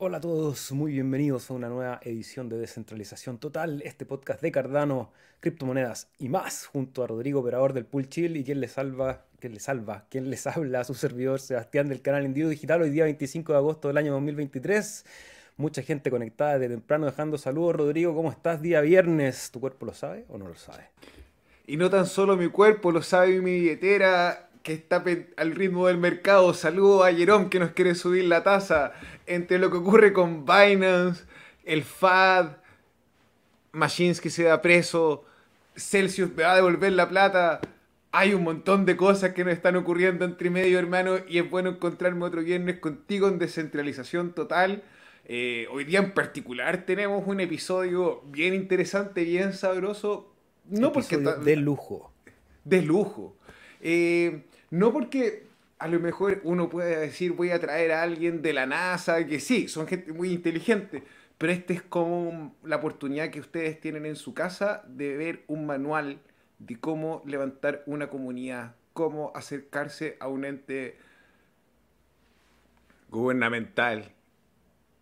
Hola a todos, muy bienvenidos a una nueva edición de Descentralización Total, este podcast de Cardano, criptomonedas y más, junto a Rodrigo, operador del Pool Chill y quien les salva, quien les salva, quien les habla, a su servidor Sebastián del canal Individuo Digital, hoy día 25 de agosto del año 2023. Mucha gente conectada de temprano dejando saludos. Rodrigo, ¿cómo estás? Día viernes. ¿Tu cuerpo lo sabe o no lo sabe? Y no tan solo mi cuerpo, lo sabe mi billetera, que está al ritmo del mercado. Saludo a Jerome que nos quiere subir la tasa. Entre lo que ocurre con Binance, el FAD, Machines que se da preso, Celsius me va a devolver la plata. Hay un montón de cosas que nos están ocurriendo entre medio, hermano, y es bueno encontrarme otro viernes contigo en descentralización total. Eh, hoy día en particular tenemos un episodio bien interesante, bien sabroso. No porque de lujo. De lujo. Eh, no porque a lo mejor uno puede decir voy a traer a alguien de la NASA, que sí, son gente muy inteligente, pero este es como la oportunidad que ustedes tienen en su casa de ver un manual de cómo levantar una comunidad, cómo acercarse a un ente gubernamental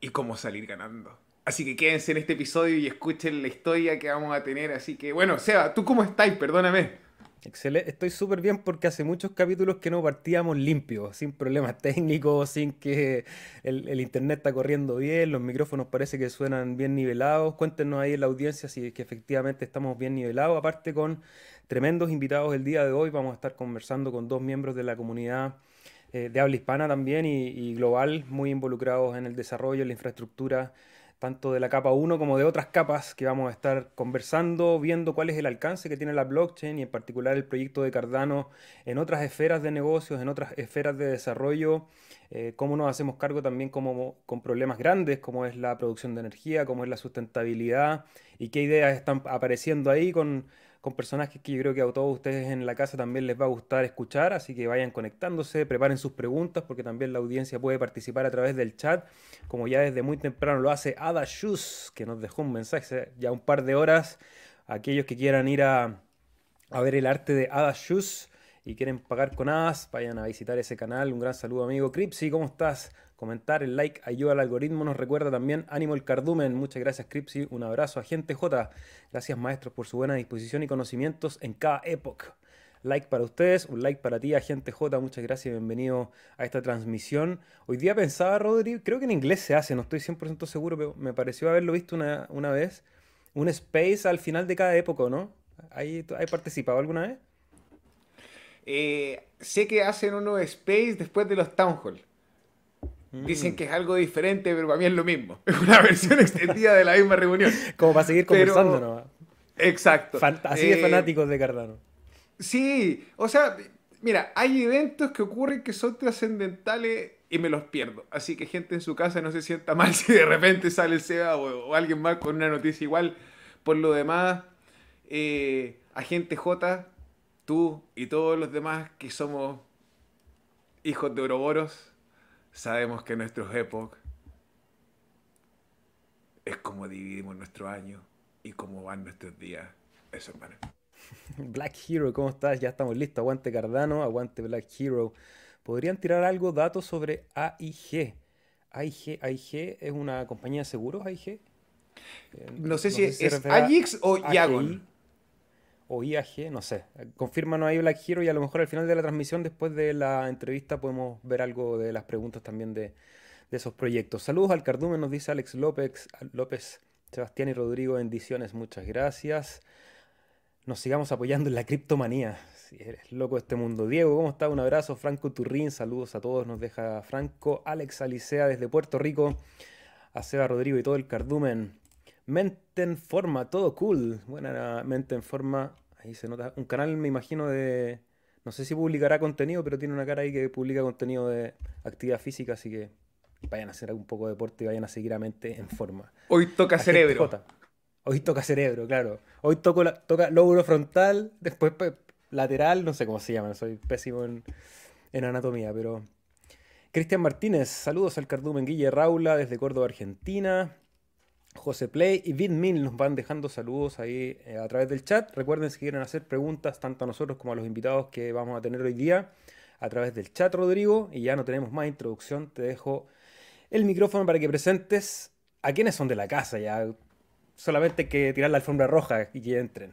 y cómo salir ganando. Así que quédense en este episodio y escuchen la historia que vamos a tener. Así que, bueno, Seba, ¿tú cómo estás? Perdóname. Excelente, estoy súper bien porque hace muchos capítulos que no partíamos limpios, sin problemas técnicos, sin que el, internet está corriendo bien, los micrófonos parece que suenan bien nivelados. Cuéntenos ahí en la audiencia si es que efectivamente estamos bien nivelados. Aparte con tremendos invitados el día de hoy, vamos a estar conversando con dos miembros de la comunidad eh, de habla hispana también y, global, muy involucrados en el desarrollo, en la infraestructura tanto de la capa 1 como de otras capas que vamos a estar conversando, viendo cuál es el alcance que tiene la blockchain y en particular el proyecto de Cardano en otras esferas de negocios, en otras esferas de desarrollo, eh, cómo nos hacemos cargo también como, con problemas grandes como es la producción de energía, como es la sustentabilidad y qué ideas están apareciendo ahí con con personajes que yo creo que a todos ustedes en la casa también les va a gustar escuchar, así que vayan conectándose, preparen sus preguntas porque también la audiencia puede participar a través del chat, como ya desde muy temprano lo hace Ada Shus, que nos dejó un mensaje ya un par de horas. Aquellos que quieran ir a, ver el arte de Ada Shus y quieren pagar con hadas, vayan a visitar ese canal. Un gran saludo amigo Cripsy, ¿cómo estás? Comentar, el like ayuda al algoritmo. Nos recuerda también Ánimo el Cardumen. Muchas gracias, Cripsy. Un abrazo a Gente J. Gracias, maestros, por su buena disposición y conocimientos en cada época. Like para ustedes, un like para ti, Agente J. Muchas gracias, bienvenido a esta transmisión. Hoy día pensaba, Rodri, creo que en inglés se hace, no estoy 100% seguro, pero me pareció haberlo visto una, una vez. Un space al final de cada época, ¿no? ¿Hay, ¿Hay participado alguna vez? Eh, sé que hacen uno space después de los town hall. Dicen mm. que es algo diferente, pero para mí es lo mismo. Es una versión extendida de la misma reunión. Como para seguir conversando, ¿no? Exacto. así de eh, fanáticos de Cardano. Sí, o sea, mira, hay eventos que ocurren que son trascendentales y me los pierdo. Así que gente en su casa no se sienta mal si de repente sale el SEBA o, alguien más con una noticia igual. Por lo demás, eh, agente J, tú y todos los demás que somos hijos de Oroboros, Sabemos que nuestros epoch es como dividimos nuestro año y cómo van nuestros días. Eso, hermano. Black Hero, ¿cómo estás? Ya estamos listos. Aguante Cardano, aguante Black Hero. ¿Podrían tirar algo, datos sobre AIG? AIG, AIG es una compañía de seguros, AIG. Eh, no, sé si es, AIX o Yagon o IAG, no sé. Confírmanos ahí Black Hero y a lo mejor al final de la transmisión, después de la entrevista, podemos ver algo de las preguntas también de, esos proyectos. Saludos al Cardumen, nos dice Alex López, López, Sebastián y Rodrigo, bendiciones, muchas gracias. Nos sigamos apoyando en la criptomanía. Si eres loco de este mundo. Diego, ¿cómo estás? Un abrazo. Franco Turrín, saludos a todos. Nos deja Franco. Alex Alicea desde Puerto Rico. A Seba Rodrigo y todo el Cardumen. Mente en forma, todo cool. Buena mente en forma. Ahí se nota. Un canal, me imagino, de. No sé si publicará contenido, pero tiene una cara ahí que publica contenido de actividad física, así que vayan a hacer un poco de deporte y vayan a seguir a mente en forma. Hoy toca cerebro. Hoy toca cerebro, claro. Hoy toco la, toca lóbulo frontal, después lateral, no sé cómo se llama, soy pésimo en, en anatomía, pero. Cristian Martínez, saludos al Cardumen Guille Raula desde Córdoba, Argentina. José Play y Vidmin nos van dejando saludos ahí eh, a través del chat. Recuerden si quieren hacer preguntas tanto a nosotros como a los invitados que vamos a tener hoy día a través del chat, Rodrigo. Y ya no tenemos más introducción, te dejo el micrófono para que presentes a quienes son de la casa. Ya solamente hay que tirar la alfombra roja y que entren.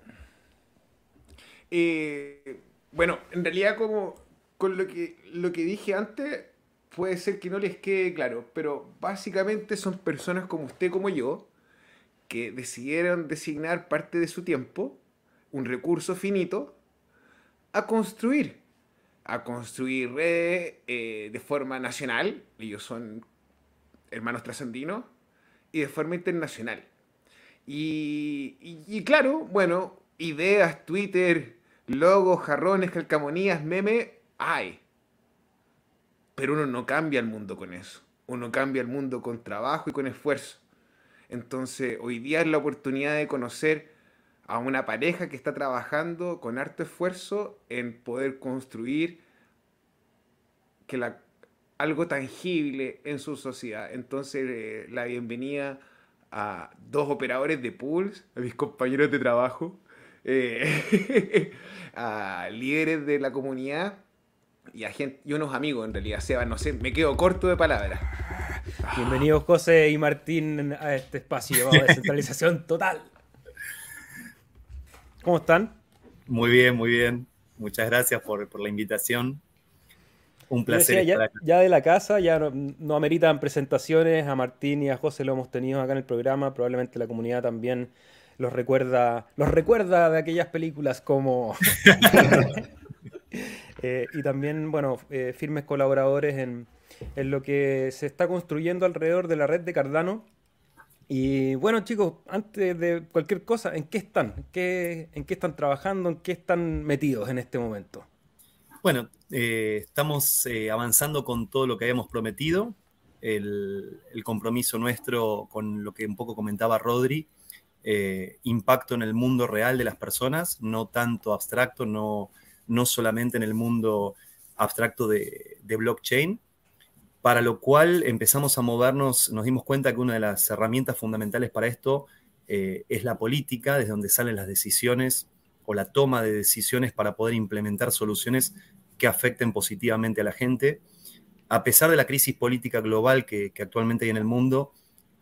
Eh, bueno, en realidad como con lo que, lo que dije antes, puede ser que no les quede claro, pero básicamente son personas como usted, como yo, que decidieron designar parte de su tiempo, un recurso finito, a construir. A construir redes eh, de forma nacional, ellos son hermanos trascendinos, y de forma internacional. Y, y, claro, bueno, ideas, Twitter, logos, jarrones, calcamonías, memes, hay. Pero uno no cambia el mundo con eso. Uno cambia el mundo con trabajo y con esfuerzo. Entonces, hoy día es la oportunidad de conocer a una pareja que está trabajando con harto esfuerzo en poder construir algo tangible en su sociedad. Entonces, eh, la bienvenida a dos operadores de pools, a mis compañeros de trabajo, eh, a líderes de la comunidad y a gente, unos amigos en realidad. Seba, no sé, me quedo corto de palabras. Bienvenidos José y Martín a este espacio de descentralización total. ¿Cómo están? Muy bien, muy bien. Muchas gracias por, por la invitación. Un placer. ya, de la casa, ya no, ameritan presentaciones. A Martín y a José lo hemos tenido acá en el programa. Probablemente la comunidad también los recuerda, los recuerda de aquellas películas como. Eh, y también, bueno, eh, firmes colaboradores en, en, lo que se está construyendo alrededor de la red de Cardano. Y bueno, chicos, antes de cualquier cosa, ¿en qué están? ¿En qué, en qué están trabajando? ¿En qué están metidos en este momento? Bueno, eh, estamos eh, avanzando con todo lo que habíamos prometido, el, compromiso nuestro con lo que un poco comentaba Rodri, eh, impacto en el mundo real de las personas, no tanto abstracto, no, no solamente en el mundo abstracto de, de blockchain, para lo cual empezamos a movernos, nos dimos cuenta que una de las herramientas fundamentales para esto es la política, desde donde salen las decisiones o la toma de decisiones para poder implementar soluciones que afecten positivamente a la gente. A pesar de la crisis política global que, actualmente hay en el mundo,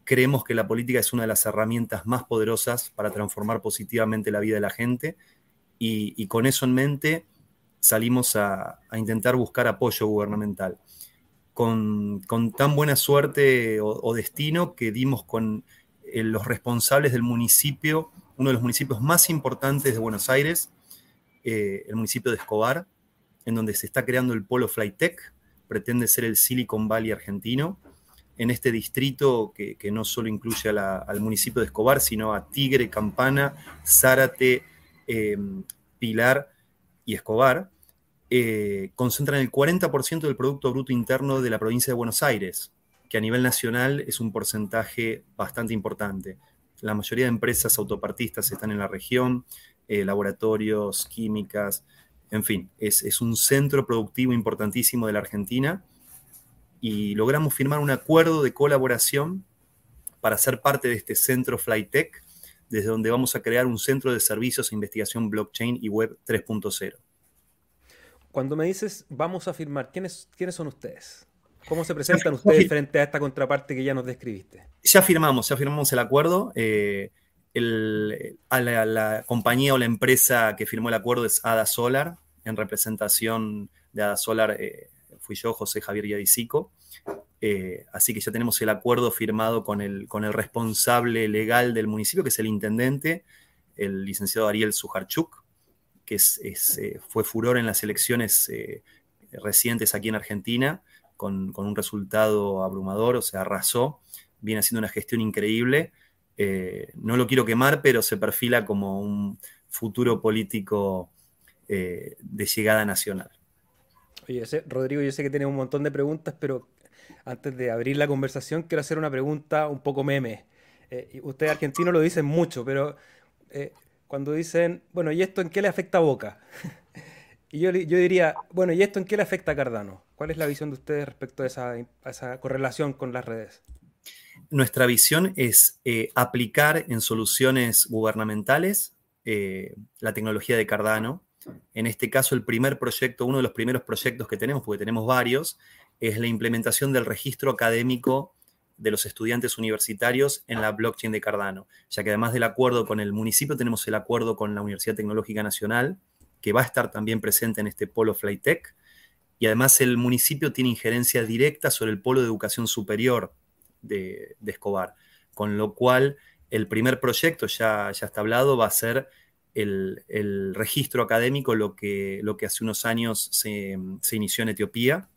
creemos que la política es una de las herramientas más poderosas para transformar positivamente la vida de la gente y, con eso en mente salimos a, intentar buscar apoyo gubernamental. Con, tan buena suerte o, destino que dimos con eh, los responsables del municipio uno de los municipios más importantes de Buenos Aires, eh, el municipio de Escobar, en donde se está creando el polo Flytech, pretende ser el Silicon Valley argentino, en este distrito que, no solo incluye al municipio de Escobar, sino a Tigre, Campana, Zárate, em, Pilar y Escobar, eh, concentran el 40% del Producto Bruto Interno de la provincia de Buenos Aires, que a nivel nacional es un porcentaje bastante importante. La mayoría de empresas autopartistas están en la región, eh, laboratorios, químicas, en fin, es, un centro productivo importantísimo de la Argentina y logramos firmar un acuerdo de colaboración para ser parte de este centro Flytech, desde donde vamos a crear un centro de servicios e investigación blockchain y web 3.0. Cuando me dices vamos a firmar, ¿quiénes, ¿quiénes son ustedes? ¿Cómo se presentan ustedes frente a esta contraparte que ya nos describiste? Ya firmamos, ya firmamos el acuerdo. Eh, a la, compañía o la empresa que firmó el acuerdo es Ada Solar. En representación de Ada Solar eh, fui yo, José Javier Yadicico. Eh, así que ya tenemos el acuerdo firmado con el, con el responsable legal del municipio, que es el intendente, el licenciado Ariel Sujarchuk, que es, fue furor en las elecciones recientes aquí en Argentina con, un resultado abrumador, o sea, arrasó, viene haciendo una gestión increíble. Eh, no lo quiero quemar, pero se perfila como un futuro político eh, de llegada nacional. Oye, Rodrigo, yo sé que tiene un montón de preguntas, pero antes de abrir la conversación, quiero hacer una pregunta un poco meme. Eh, ustedes argentinos lo dicen mucho, pero cuando dicen, bueno, ¿y esto en qué le afecta a Boca? Y yo, diría, bueno, ¿y esto en qué le afecta a Cardano? ¿Cuál es la visión de ustedes respecto a esa, correlación con las redes? Nuestra visión es eh, aplicar en soluciones gubernamentales eh, la tecnología de Cardano. En este caso, el primer proyecto, uno de los primeros proyectos que tenemos, porque tenemos varios, es la implementación del registro académico de los estudiantes universitarios en la blockchain de Cardano, ya que además del acuerdo con el municipio tenemos el acuerdo con la Universidad Tecnológica Nacional, que va a estar también presente en este polo Flytech, y además el municipio tiene injerencia directa sobre el polo de educación superior de, Escobar, con lo cual el primer proyecto, ya, ya está hablado, va a ser el, registro académico, lo que, lo que hace unos años se, se inició en Etiopía,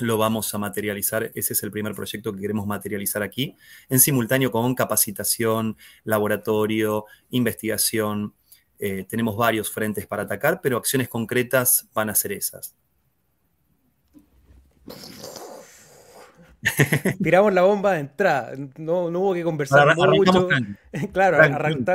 lo vamos a materializar. Ese es el primer proyecto que queremos materializar aquí, en simultáneo con capacitación, laboratorio, investigación. Eh, tenemos varios frentes para atacar, pero acciones concretas van a ser esas. Tiramos la bomba de entrada, no, hubo que conversar mucho. claro,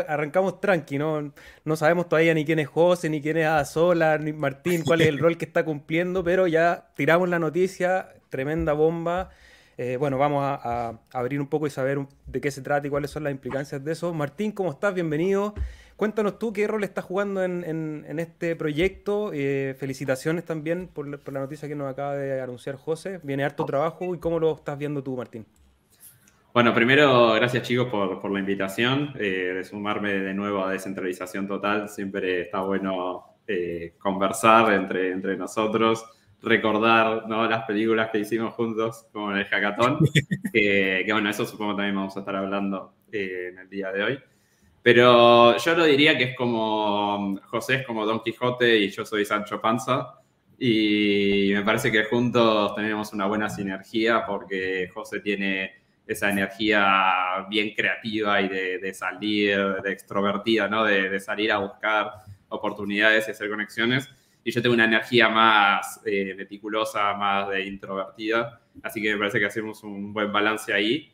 arrancamos tranqui, ¿no? no sabemos todavía ni quién es José, ni quién es Azola, ni Martín, cuál es el rol que está cumpliendo, pero ya tiramos la noticia, tremenda bomba. Eh, bueno, vamos a, abrir un poco y saber de qué se trata y cuáles son las implicancias de eso. Martín, ¿cómo estás? Bienvenido. Cuéntanos tú qué rol estás jugando en, este proyecto. Eh, felicitaciones también por, la noticia que nos acaba de anunciar José. Viene harto trabajo y cómo lo estás viendo tú, Martín. Bueno, primero, gracias chicos por, la invitación, eh, de sumarme de nuevo a Descentralización Total. Siempre está bueno eh, conversar entre, entre nosotros, recordar las películas que hicimos juntos, como en el hackathon, que, bueno, eso supongo también vamos a estar hablando en el día de hoy. Pero yo lo diría que es como, José es como Don Quijote y yo soy Sancho Panza. Y me parece que juntos tenemos una buena sinergia porque José tiene esa energía bien creativa y de, salir, de extrovertida, ¿no? De, salir a buscar oportunidades y hacer conexiones. Y yo tengo una energía más eh, meticulosa, más de introvertida. Así que me parece que hacemos un buen balance ahí.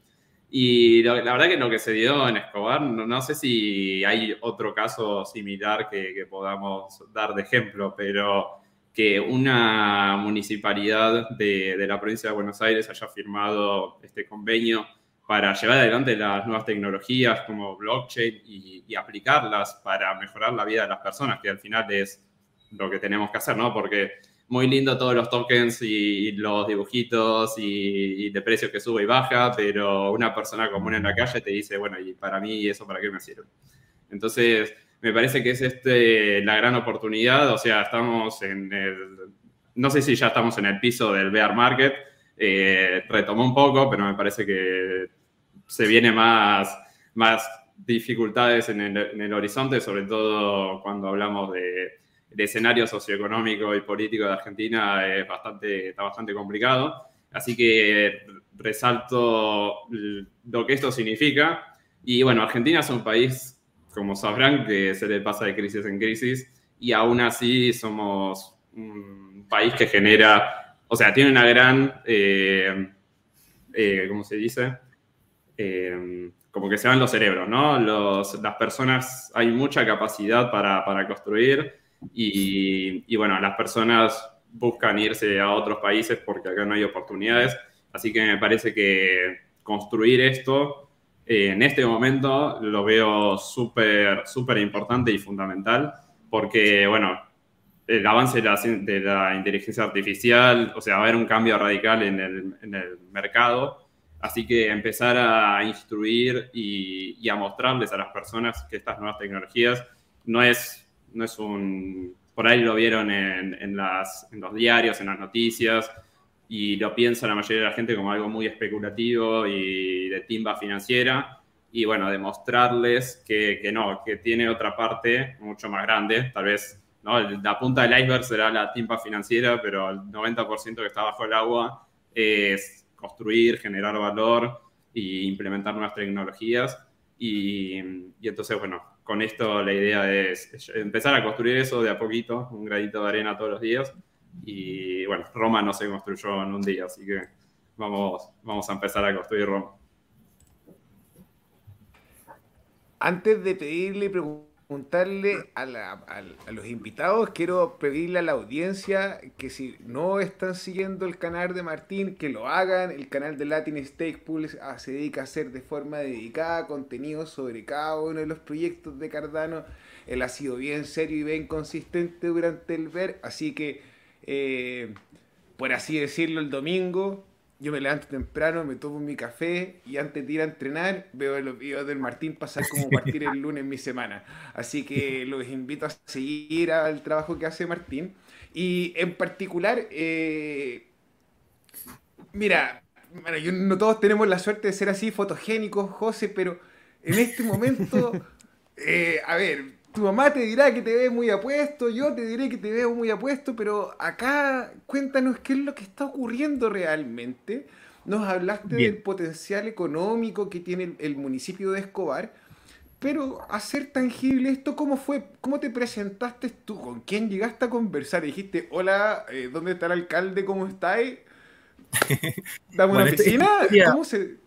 Y la verdad que lo que se dio en Escobar, no, sé si hay otro caso similar que, podamos dar de ejemplo, pero que una municipalidad de, la provincia de Buenos Aires haya firmado este convenio para llevar adelante las nuevas tecnologías como blockchain y, y, aplicarlas para mejorar la vida de las personas, que al final es lo que tenemos que hacer, ¿no? Porque muy lindo todos los tokens y, los dibujitos y, de precios que sube y baja, pero una persona común en la calle te dice, bueno, ¿y para mí eso para qué me sirve? Entonces, me parece que es este la gran oportunidad, o sea, estamos en el, no sé si ya estamos en el piso del bear market, eh, retomó un poco, pero me parece que se viene más, más dificultades en el horizonte, sobre todo cuando hablamos de el escenario socioeconómico y político de Argentina es bastante, está bastante complicado. Así que resalto lo que esto significa. Y bueno, Argentina es un país, como sabrán, que se le pasa de crisis en crisis y aún así somos un país que genera, o sea, tiene una gran, eh, eh, ¿cómo se dice? Eh, como que se van los cerebros, ¿no? las personas, hay mucha capacidad para, para construir y, bueno, las personas buscan irse a otros países porque acá no hay oportunidades. Así que me parece que construir esto eh, en este momento lo veo súper, súper importante y fundamental porque, bueno, el avance de la, inteligencia artificial, o sea, va a haber un cambio radical en el, en el mercado. Así que empezar a instruir y, y, a mostrarles a las personas que estas nuevas tecnologías no es no es un... Por ahí lo vieron en, en los diarios, en las noticias, y lo piensa la mayoría de la gente como algo muy especulativo y de timba financiera. Y bueno, demostrarles que, que no, que tiene otra parte mucho más grande. Tal vez ¿no? la punta del iceberg será la timba financiera, pero el 90% que está bajo el agua es construir, generar valor e implementar nuevas tecnologías. Y entonces, bueno, con esto la idea es empezar a construir eso de a poquito, un gradito de arena todos los días. Y bueno, Roma no se construyó en un día, así que vamos, vamos a empezar a construir Roma. Antes de pedirle preguntarle a, los invitados, quiero pedirle a la audiencia que si no están siguiendo el canal de Martín, que lo hagan. El canal de Latin Stake Pool ah, se dedica a hacer de forma dedicada contenido sobre cada uno de los proyectos de Cardano. Él ha sido bien serio y bien consistente durante el ver, así que, eh, por así decirlo, el domingo yo me levanto temprano, me tomo mi café y antes de ir a entrenar veo los videos del Martín pasar como partir el lunes mi semana. Así que los invito a seguir al trabajo que hace Martín. Y en particular, eh, mira, no todos tenemos la suerte de ser así fotogénicos, José, pero en este momento, eh, a ver, tu mamá te dirá que te ves muy apuesto, yo te diré que te veo muy apuesto, pero acá cuéntanos qué es lo que está ocurriendo realmente. Nos hablaste del potencial económico que tiene el, municipio de Escobar, pero hacer tangible esto, ¿cómo fue? ¿Cómo te presentaste tú? ¿Con quién llegaste a conversar? Dijiste, hola, eh, ¿dónde está el alcalde? ¿Cómo estáis? ¿Dame una oficina?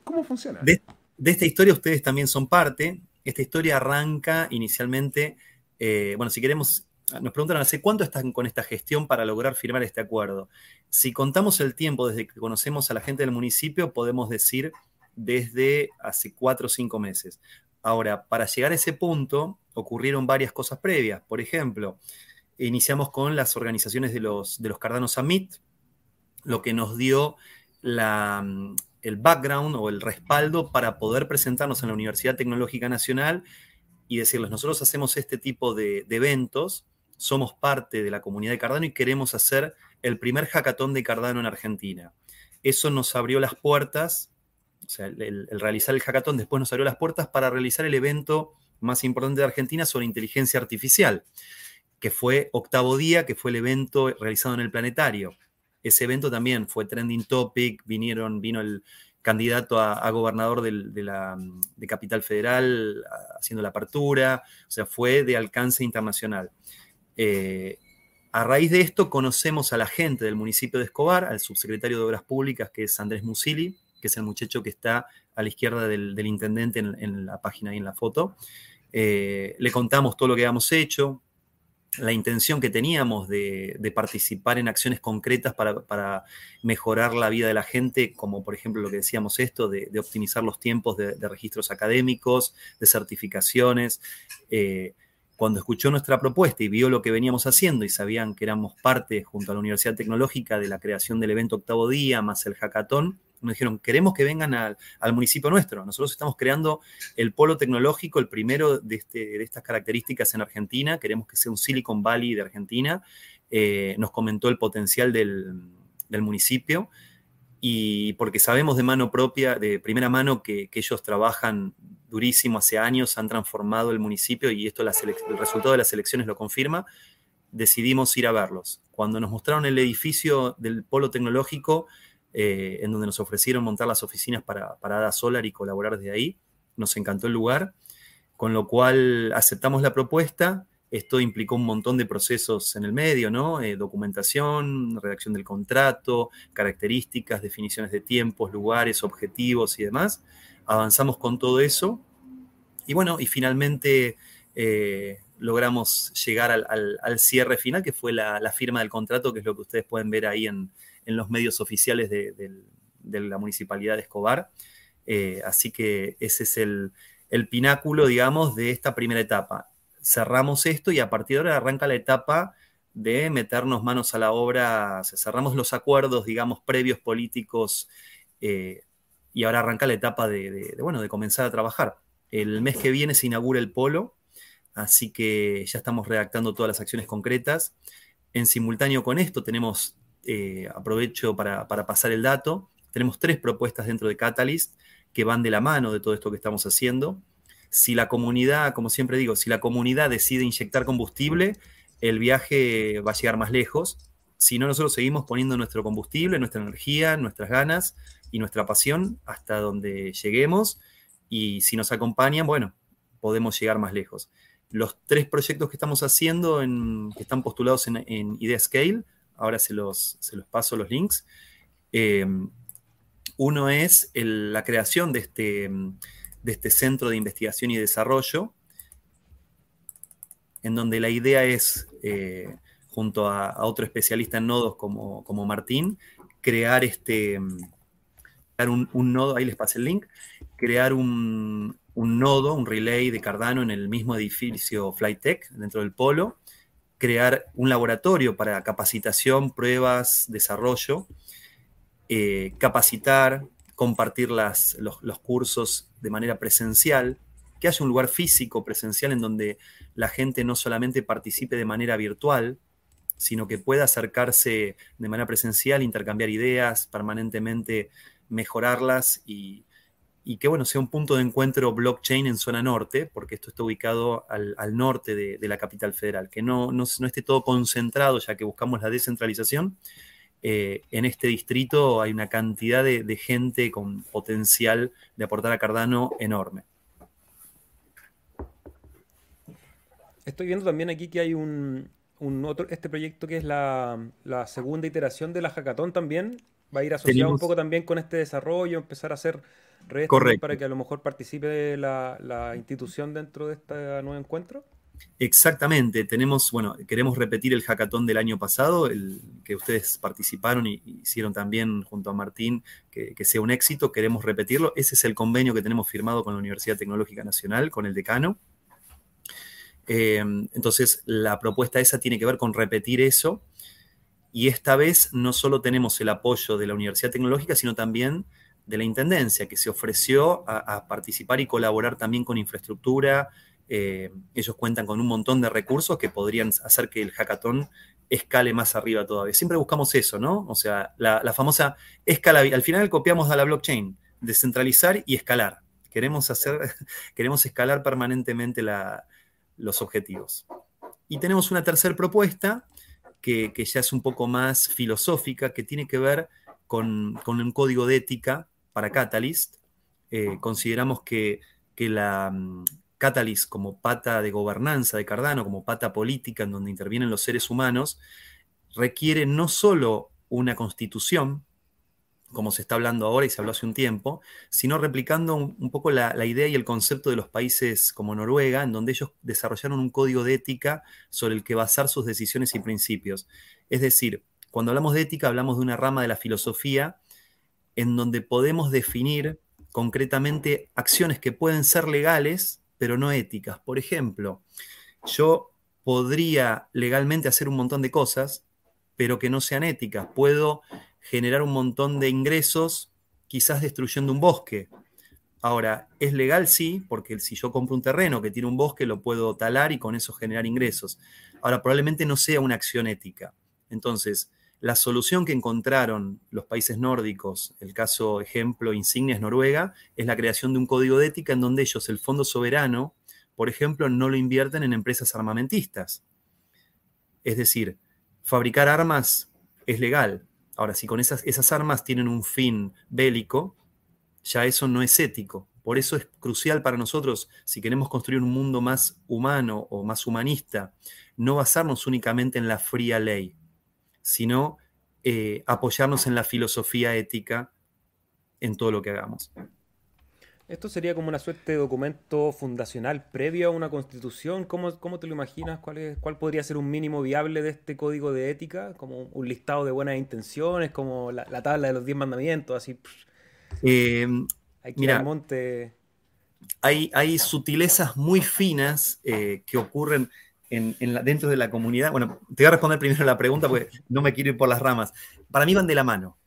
¿Cómo, funciona? De, de esta historia ustedes también son parte. Esta historia arranca inicialmente, eh, bueno, si queremos, nos preguntan hace cuánto están con esta gestión para lograr firmar este acuerdo. Si contamos el tiempo desde que conocemos a la gente del municipio, podemos decir desde hace cuatro o cinco meses. Ahora, para llegar a ese punto, ocurrieron varias cosas previas. Por ejemplo, iniciamos con las organizaciones de los, de los Cardanos Amit, lo que nos dio la, el background o el respaldo para poder presentarnos en la Universidad Tecnológica Nacional y decirles, nosotros hacemos este tipo de, eventos, somos parte de la comunidad de Cardano y queremos hacer el primer hackathon de Cardano en Argentina. Eso nos abrió las puertas, o sea, el, realizar el hackathon después nos abrió las puertas para realizar el evento más importante de Argentina sobre inteligencia artificial, que fue octavo día, que fue el evento realizado en el planetario. Ese evento también fue trending topic, vinieron, vino el candidato a, gobernador de, de Capital Federal haciendo la apertura, o sea, fue de alcance internacional. Eh, a raíz de esto conocemos a la gente del municipio de Escobar, al subsecretario de Obras Públicas, que es Andrés Musili, que es el muchacho que está a la izquierda del, intendente en, la página y en la foto. Eh, le contamos todo lo que habíamos hecho, la intención que teníamos de, participar en acciones concretas para, mejorar la vida de la gente, como por ejemplo lo que decíamos esto, de, optimizar los tiempos de, registros académicos, de certificaciones. Eh, cuando escuchó nuestra propuesta y vio lo que veníamos haciendo y sabían que éramos parte junto a la Universidad Tecnológica de la creación del evento octavo día, más el hackathon, nos dijeron, queremos que vengan al, municipio nuestro. Nosotros estamos creando el polo tecnológico, el primero de, este, de estas características en Argentina. Queremos que sea un Silicon Valley de Argentina. Eh, nos comentó el potencial del, municipio y porque sabemos de mano propia, de primera mano, que, ellos trabajan durísimo hace años, han transformado el municipio y esto el resultado de las elecciones lo confirma, decidimos ir a verlos. Cuando nos mostraron el edificio del polo tecnológico, eh, en donde nos ofrecieron montar las oficinas para, para Ada Solar y colaborar desde ahí. Nos encantó el lugar, con lo cual aceptamos la propuesta. Esto implicó un montón de procesos en el medio, ¿no? Eh, documentación, redacción del contrato, características, definiciones de tiempos, lugares, objetivos y demás. Avanzamos con todo eso. Y bueno, y finalmente eh, logramos llegar al, cierre final, que fue la, la, firma del contrato, que es lo que ustedes pueden ver ahí en, en los medios oficiales de, la municipalidad de Escobar. Eh, así que ese es el, pináculo, digamos, de esta primera etapa. Cerramos esto y a partir de ahora arranca la etapa de meternos manos a la obra, cerramos los acuerdos, digamos, previos políticos eh, y ahora arranca la etapa de, bueno, de comenzar a trabajar. El mes que viene se inaugura el polo, así que ya estamos redactando todas las acciones concretas. En simultáneo con esto tenemos eh, aprovecho para, pasar el dato. Tenemos tres propuestas dentro de Catalyst que van de la mano de todo esto que estamos haciendo. Si la comunidad, como siempre digo, si la comunidad decide inyectar combustible, el viaje va a llegar más lejos. Si no, nosotros seguimos poniendo nuestro combustible, nuestra energía, nuestras ganas y nuestra pasión hasta donde lleguemos. Y si nos acompañan, bueno, podemos llegar más lejos. Los tres proyectos que estamos haciendo, que están postulados en, en Idea Scale, ahora se los, los paso los links. Eh, uno es la creación de este, de este centro de investigación y desarrollo, en donde la idea es, eh, junto a, otro especialista en nodos como, como Martín, crear este un, nodo, ahí les pasé el link, crear un, un, nodo, un relay de Cardano en el mismo edificio Flytech, dentro del polo, crear un laboratorio para capacitación, pruebas, desarrollo. eh, capacitar, compartir los, los cursos de manera presencial, que haya un lugar físico, presencial, en donde la gente no solamente participe de manera virtual, sino que pueda acercarse de manera presencial, intercambiar ideas, permanentemente mejorarlas y, que bueno, sea un punto de encuentro blockchain en zona norte, porque esto está ubicado al, norte de, la capital federal, que no, no, esté todo concentrado, ya que buscamos la descentralización. Eh, en este distrito hay una cantidad de gente con potencial de aportar a Cardano enorme. Estoy viendo también aquí que hay un, otro, este proyecto que es la, segunda iteración de la hackathon también. Va a ir asociado un poco también con este desarrollo, empezar a hacer redes para que a lo mejor participe la, institución dentro de este nuevo encuentro. Exactamente, tenemos, bueno, queremos repetir el hackathon del año pasado, el que ustedes participaron y hicieron también junto a Martín, que, que, sea un éxito, queremos repetirlo. Ese es el convenio que tenemos firmado con la Universidad Tecnológica Nacional, con el decano. Em, entonces, la propuesta esa tiene que ver con repetir eso. Y esta vez no solo tenemos el apoyo de la Universidad Tecnológica, sino también de la Intendencia, que se ofreció a, participar y colaborar también con infraestructura. Eh, ellos cuentan con un montón de recursos que podrían hacer que el hackathon escale más arriba todavía. Siempre buscamos eso, ¿no? O sea, la, famosa escala, al final copiamos a la blockchain, descentralizar y escalar. Queremos hacer, queremos escalar permanentemente los objetivos. Y tenemos una tercera propuesta que, ya es un poco más filosófica, que tiene que ver con, un código de ética para Catalyst. Eh, consideramos que, la um, Catalyst como pata de gobernanza de Cardano, como pata política en donde intervienen los seres humanos, requiere no solo una constitución, como se está hablando ahora y se habló hace un tiempo, sino replicando un, poco la, idea y el concepto de los países como Noruega, en donde ellos desarrollaron un código de ética sobre el que basar sus decisiones y principios. Es decir, cuando hablamos de ética hablamos de una rama de la filosofía en donde podemos definir concretamente acciones que pueden ser legales, pero no éticas. Por ejemplo, yo podría legalmente hacer un montón de cosas, pero que no sean éticas. Puedo generar un montón de ingresos, quizás destruyendo un bosque. Ahora, ¿es legal? Sí, porque si yo compro un terreno que tiene un bosque, lo puedo talar y con eso generar ingresos. Ahora, probablemente no sea una acción ética. Entonces, la solución que encontraron los países nórdicos, el caso ejemplo insignia es Noruega, es la creación de un código de ética en donde ellos, el Fondo Soberano, por ejemplo, no lo invierten en empresas armamentistas. Es decir, fabricar armas es legal, Ahora, si con esas, armas tienen un fin bélico, ya eso no es ético. Por eso es crucial para nosotros, si queremos construir un mundo más humano o más humanista, no basarnos únicamente en la fría ley, sino eh, apoyarnos en la filosofía ética en todo lo que hagamos. Esto sería como una suerte de documento fundacional previo a una constitución. ¿Cómo, cómo te lo imaginas? ¿Cuál, es, ¿Cuál podría ser un mínimo viable de este código de ética? ¿Como un listado de buenas intenciones? ¿Como la, tabla de los diez mandamientos? Así. Eh, mira, monte. Hay, hay, sutilezas muy finas eh, que ocurren en, dentro de la comunidad. Bueno, te voy a responder primero la pregunta porque no me quiero ir por las ramas. Para mí van de la mano.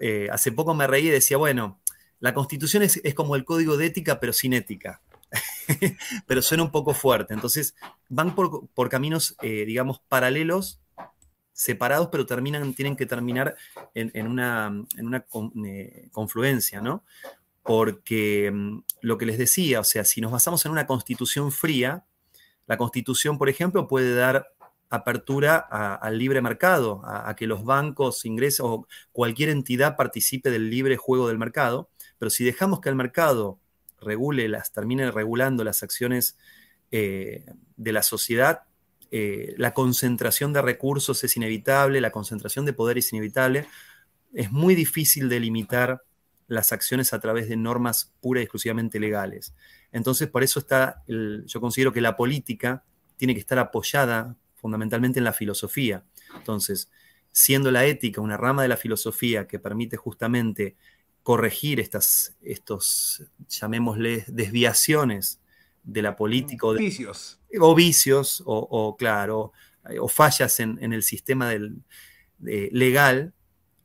Eh, hace poco me reí y decía, bueno, la constitución es, como el código de ética, pero sin ética. pero suena un poco fuerte. Entonces, van por, caminos, eh, digamos, paralelos, separados, pero terminan, tienen que terminar en, una, eh, confluencia, ¿no? Porque mm, lo que les decía, o sea, si nos basamos en una constitución fría, la constitución, por ejemplo, puede dar apertura al libre mercado, a, que los bancos ingresen o cualquier entidad participe del libre juego del mercado. Pero si dejamos que el mercado regule las, termine regulando las acciones eh, de la sociedad, eh, la concentración de recursos es inevitable, la concentración de poder es inevitable. Es muy difícil delimitar las acciones a través de normas pura y exclusivamente legales. Entonces, por eso está, yo considero que la política tiene que estar apoyada fundamentalmente en la filosofía. Entonces, siendo la ética una rama de la filosofía que permite justamente corregir estas, estos, llamémosle, desviaciones de la política. O vicios. O vicios, o, claro, o fallas en, el sistema del, legal,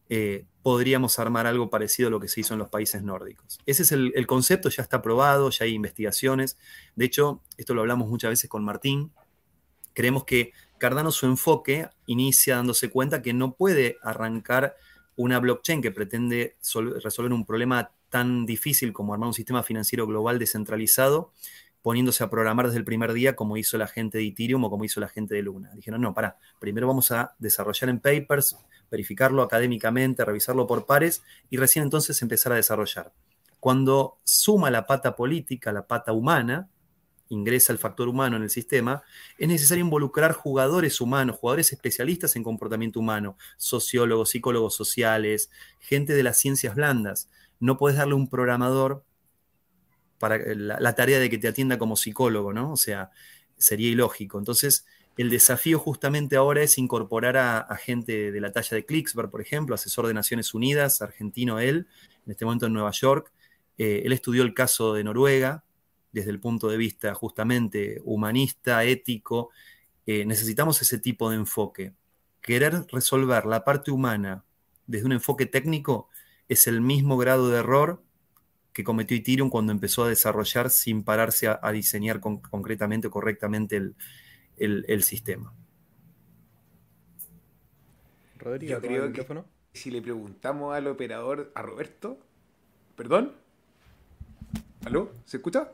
eh, podríamos armar algo parecido a lo que se hizo en los países nórdicos. Ese es el, el concepto, ya está aprobado, ya hay investigaciones. De hecho, esto lo hablamos muchas veces con Martín. Creemos que Cardano su enfoque inicia dándose cuenta que no puede arrancar una blockchain que pretende resolver un problema tan difícil como armar un sistema financiero global descentralizado, poniéndose a programar desde el primer día como hizo la gente de Ethereum o como hizo la gente de Luna. Dijeron, no, para, primero vamos a desarrollar en papers, verificarlo académicamente, revisarlo por pares y recién entonces empezar a desarrollar. Cuando suma la pata política, la pata humana, ingresa el factor humano en el sistema, es necesario involucrar jugadores humanos, jugadores especialistas en comportamiento humano, sociólogos, psicólogos sociales, gente de las ciencias blandas. No puedes darle un programador para la, tarea de que te atienda como psicólogo, ¿no? O sea, sería ilógico. Entonces, el desafío justamente ahora es incorporar a, gente de la talla de Clicksberg, por ejemplo, asesor de Naciones Unidas, argentino él, en este momento en Nueva York. Eh, él estudió el caso de Noruega, desde el punto de vista justamente humanista, ético, eh, necesitamos ese tipo de enfoque. Querer resolver la parte humana desde un enfoque técnico es el mismo grado de error que cometió Ethereum cuando empezó a desarrollar sin pararse a, diseñar concretamente o correctamente el, sistema. Rodrigo, Yo creo que si le preguntamos al operador, a Roberto, ¿perdón? ¿Aló? ¿Se escucha?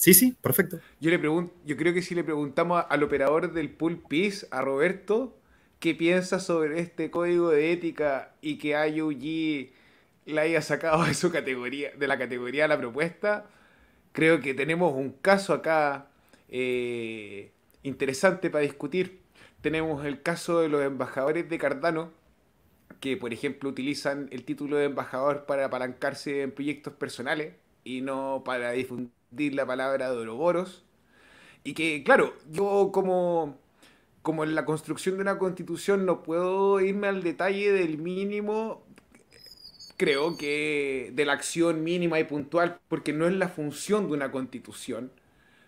Sí, sí, perfecto. Yo le pregunto, yo creo que si le preguntamos al operador del pool PIS, a Roberto, qué piensa sobre este código de ética y que IOG la haya sacado de su categoría, de la categoría de la propuesta, creo que tenemos un caso acá eh, interesante para discutir. Tenemos el caso de los embajadores de Cardano, que por ejemplo utilizan el título de embajador para apalancarse en proyectos personales y no para difundir la palabra de Oroboros. Y que, claro, yo como, como en la construcción de una constitución no puedo irme al detalle del mínimo, creo que de la acción mínima y puntual, porque no es la función de una constitución,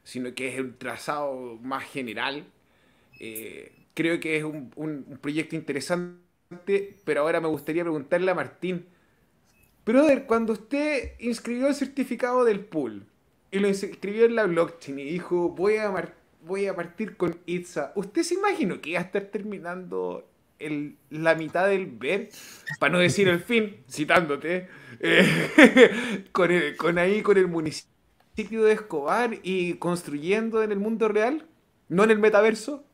sino que es un trazado más general. Eh, creo que es un, un proyecto interesante, pero ahora me gustaría preguntarle a Martín, Brother, cuando usted inscribió el certificado del pool, y lo escribió en la blockchain y dijo, voy a, voy a partir con Itza. ¿Usted se imaginó que iba a estar terminando el, la mitad del ver, para no decir el fin, citándote, eh, con, con ahí, con el municipio de Escobar y construyendo en el mundo real, no en el metaverso?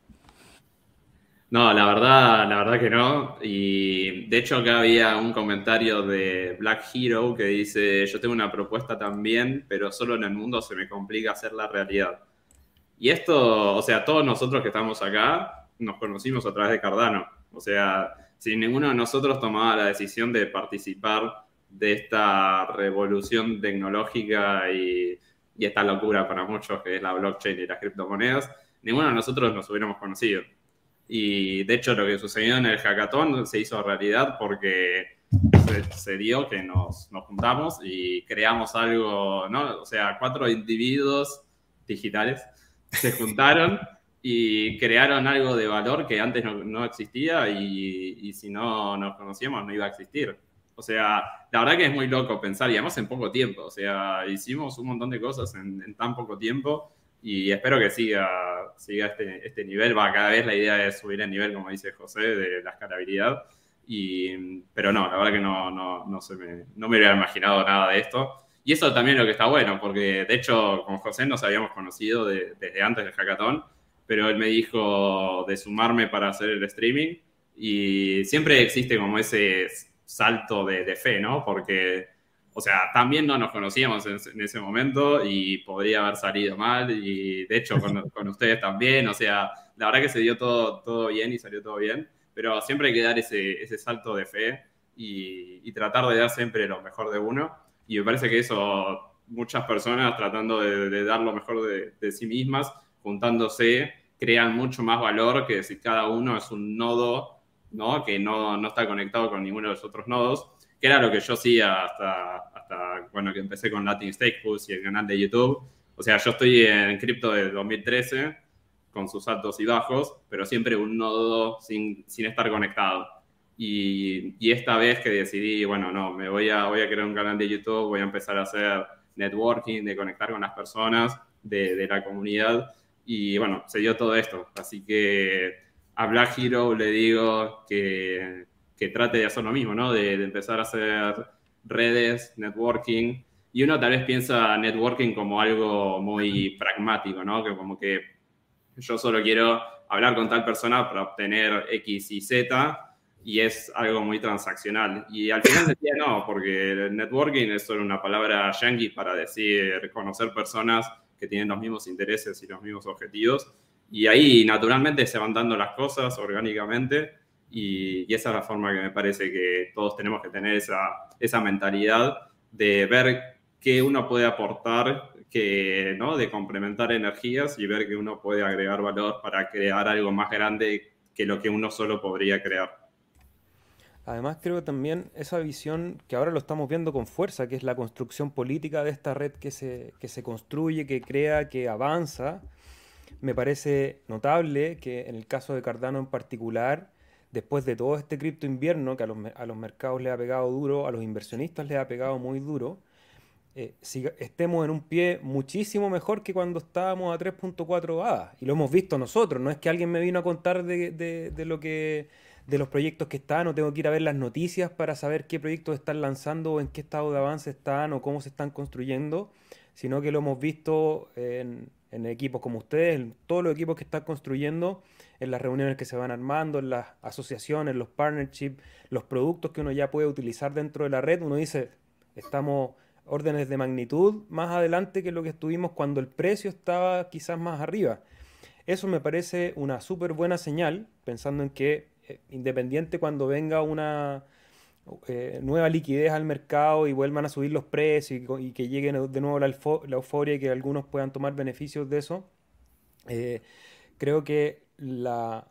No, la verdad, la verdad que no. Y de hecho acá había un comentario de Black Hero que dice, yo tengo una propuesta también, pero solo en el mundo se me complica hacer la realidad. Y esto, o sea, todos nosotros que estamos acá nos conocimos a través de Cardano. O sea, si ninguno de nosotros tomaba la decisión de participar de esta revolución tecnológica y, y esta locura para muchos que es la blockchain y las criptomonedas, ninguno de nosotros nos hubiéramos conocido. Y de hecho lo que sucedió en el hackathon se hizo realidad porque se, dio que nos, nos, juntamos y creamos algo, ¿no? O sea, cuatro individuos digitales se juntaron y crearon algo de valor que antes no, no existía y, y, si no nos conocíamos no iba a existir. O sea, la verdad que es muy loco pensar, y además en poco tiempo, o sea, hicimos un montón de cosas en, en tan poco tiempo y espero que siga, siga este, este nivel. Va, cada vez la idea es subir el nivel, como dice José, de la escalabilidad. Y, pero no, la verdad que no, no, no, se me, no me hubiera imaginado nada de esto. Y eso también es lo que está bueno, porque de hecho con José nos habíamos conocido desde antes del hackathon, pero él me dijo de sumarme para hacer el streaming y siempre existe como ese salto de, de fe, ¿no? Porque o sea, también no nos conocíamos en, ese momento y podría haber salido mal y de hecho con, ustedes también, o sea, la verdad que se dio todo, todo bien y salió todo bien, pero siempre hay que dar ese, ese salto de fe y, tratar de dar siempre lo mejor de uno y me parece que eso, muchas personas tratando de, dar lo mejor de, de sí mismas, juntándose, crean mucho más valor que si cada uno es un nodo, ¿no? Que no, no está conectado con ninguno de los otros nodos que era lo que yo hacía hasta, hasta bueno, que empecé con Latin Stake y el canal de YouTube. O sea, yo estoy en cripto de 2013 con sus altos y bajos, pero siempre un nodo sin, sin estar conectado. Y, esta vez que decidí, bueno, no, me voy a, voy a crear un canal de YouTube, voy a empezar a hacer networking, de conectar con las personas de, de la comunidad. Y bueno, se dio todo esto. Así que a Black Hero le digo que, que trate de hacer lo mismo, ¿no? De, de, empezar a hacer redes, networking. Y uno tal vez piensa networking como algo muy pragmático, ¿no? Que como que yo solo quiero hablar con tal persona para obtener X y Z y es algo muy transaccional. Y al final decía no, porque networking es solo una palabra yankee para decir conocer personas que tienen los mismos intereses y los mismos objetivos. Y ahí naturalmente se van dando las cosas orgánicamente y, esa es la forma que me parece que todos tenemos que tener esa, esa mentalidad de ver qué uno puede aportar, que, ¿no? de complementar energías y ver que uno puede agregar valor para crear algo más grande que lo que uno solo podría crear. Además creo también esa visión que ahora lo estamos viendo con fuerza, que es la construcción política de esta red que se, que se construye, que crea, que avanza. Me parece notable que en el caso de Cardano en particular, después de todo este cripto invierno que a los, a los mercados le ha pegado duro, a los inversionistas le ha pegado muy duro, eh, si estemos en un pie muchísimo mejor que cuando estábamos a 3.4 A. Y lo hemos visto nosotros, no es que alguien me vino a contar de, de, lo que de los proyectos que están, o tengo que ir a ver las noticias para saber qué proyectos están lanzando o en qué estado de avance están o cómo se están construyendo, sino que lo hemos visto en, en equipos como ustedes, en todos los equipos que están construyendo, en las reuniones que se van armando, en las asociaciones, los partnerships, los productos que uno ya puede utilizar dentro de la red, uno dice, estamos órdenes de magnitud más adelante que lo que estuvimos cuando el precio estaba quizás más arriba. Eso me parece una súper buena señal, pensando en que eh, independiente cuando venga una eh, nueva liquidez al mercado y vuelvan a subir los precios y, que llegue de nuevo la, euforia y que algunos puedan tomar beneficios de eso, eh, creo que la,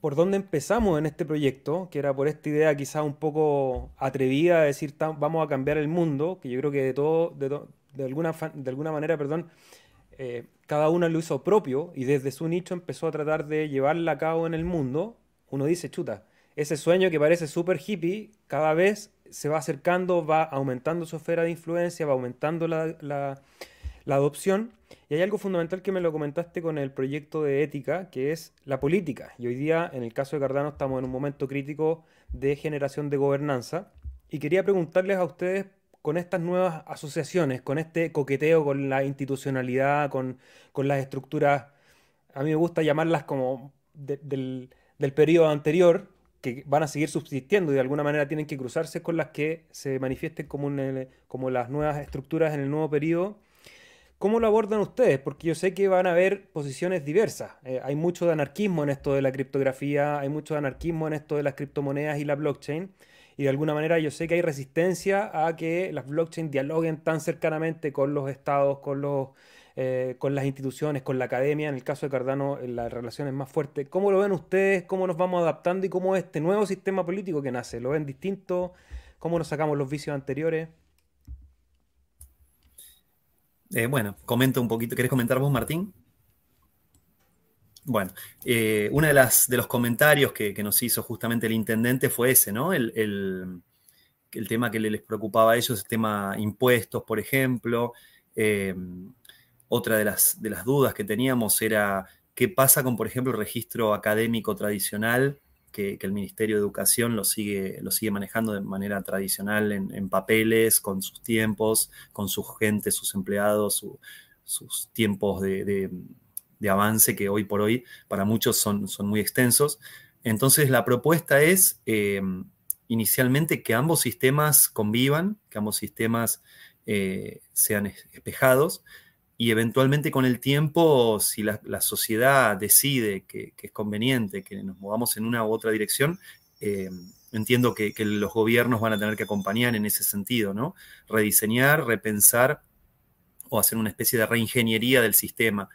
por dónde empezamos en este proyecto, que era por esta idea quizá un poco atrevida de decir vamos a cambiar el mundo, que yo creo que de todo, de, alguna, de alguna manera, perdón, eh, cada uno lo hizo propio y desde su nicho empezó a tratar de llevarla a cabo en el mundo, uno dice, chuta, ese sueño que parece súper hippie, cada vez se va acercando, va aumentando su esfera de influencia, va aumentando la, la, la adopción y hay algo fundamental que me lo comentaste con el proyecto de ética, que es la política. Y hoy día, en el caso de Cardano, estamos en un momento crítico de generación de gobernanza. Y quería preguntarles a ustedes, con estas nuevas asociaciones, con este coqueteo con la institucionalidad, con, las estructuras, a mí me gusta llamarlas como del, del periodo anterior, que van a seguir subsistiendo y de alguna manera tienen que cruzarse con las que se manifiesten como, como las nuevas estructuras en el nuevo periodo ¿Cómo lo abordan ustedes? Porque yo sé que van a haber posiciones diversas. Eh, hay mucho de anarquismo en esto de la criptografía, hay mucho de anarquismo en esto de las criptomonedas y la blockchain. Y de alguna manera yo sé que hay resistencia a que las blockchain dialoguen tan cercanamente con los estados, con, los, eh, con las instituciones, con la academia. En el caso de Cardano, la relación es más fuerte. ¿Cómo lo ven ustedes? ¿Cómo nos vamos adaptando? ¿Y cómo es este nuevo sistema político que nace? ¿Lo ven distinto? ¿Cómo nos sacamos los vicios anteriores? Eh, bueno, comento un poquito. ¿Querés comentar vos, Martín? Bueno, eh, uno de, de los comentarios que, nos hizo justamente el intendente fue ese, ¿no? El, tema que les preocupaba a ellos, el tema impuestos, por ejemplo. Eh, otra de las, de las dudas que teníamos era qué pasa con, por ejemplo, el registro académico tradicional que, el Ministerio de Educación lo sigue, lo sigue manejando de manera tradicional en, papeles, con sus tiempos, con su gente, sus empleados, sus tiempos de, avance que hoy por hoy para muchos son, son muy extensos. Entonces la propuesta es eh, inicialmente que ambos sistemas convivan, que ambos sistemas eh, sean espejados y eventualmente con el tiempo, si la, sociedad decide que, es conveniente que nos movamos en una u otra dirección, eh, entiendo que, los gobiernos van a tener que acompañar en ese sentido, ¿no? Rediseñar, repensar o hacer una especie de reingeniería del sistema.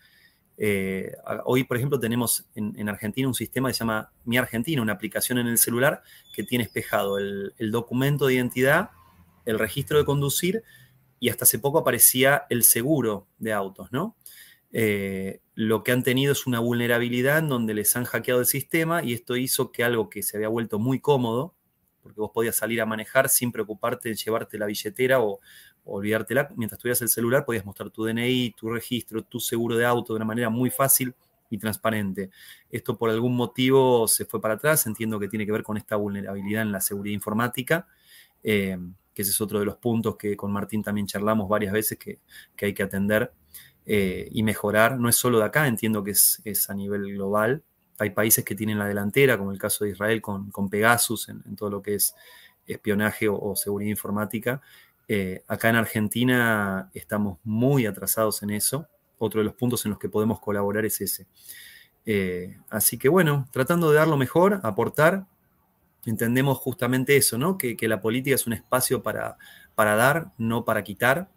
Eh, hoy, por ejemplo, tenemos en, Argentina un sistema que se llama Mi Argentina, una aplicación en el celular que tiene espejado el documento de identidad, el registro de conducir y hasta hace poco aparecía el seguro de autos, ¿no? Eh, lo que han tenido es una vulnerabilidad en donde les han hackeado el sistema y esto hizo que algo que se había vuelto muy cómodo, porque vos podías salir a manejar sin preocuparte de llevarte la billetera o, olvidártela, mientras tuvieras el celular podías mostrar tu DNI, tu registro, tu seguro de auto de una manera muy fácil y transparente. Esto por algún motivo se fue para atrás, entiendo que tiene que ver con esta vulnerabilidad en la seguridad informática, eh, que ese es otro de los puntos que con Martín también charlamos varias veces que, que hay que atender eh, y mejorar. No es solo de acá, entiendo que es, a nivel global. Hay países que tienen la delantera, como el caso de Israel con, Pegasus en, todo lo que es espionaje o, seguridad informática. Eh, acá en Argentina estamos muy atrasados en eso. Otro de los puntos en los que podemos colaborar es ese. Eh, así que bueno, tratando de dar lo mejor, aportar, entendemos justamente eso, ¿no? Que, la política es un espacio para, para dar, no para quitar.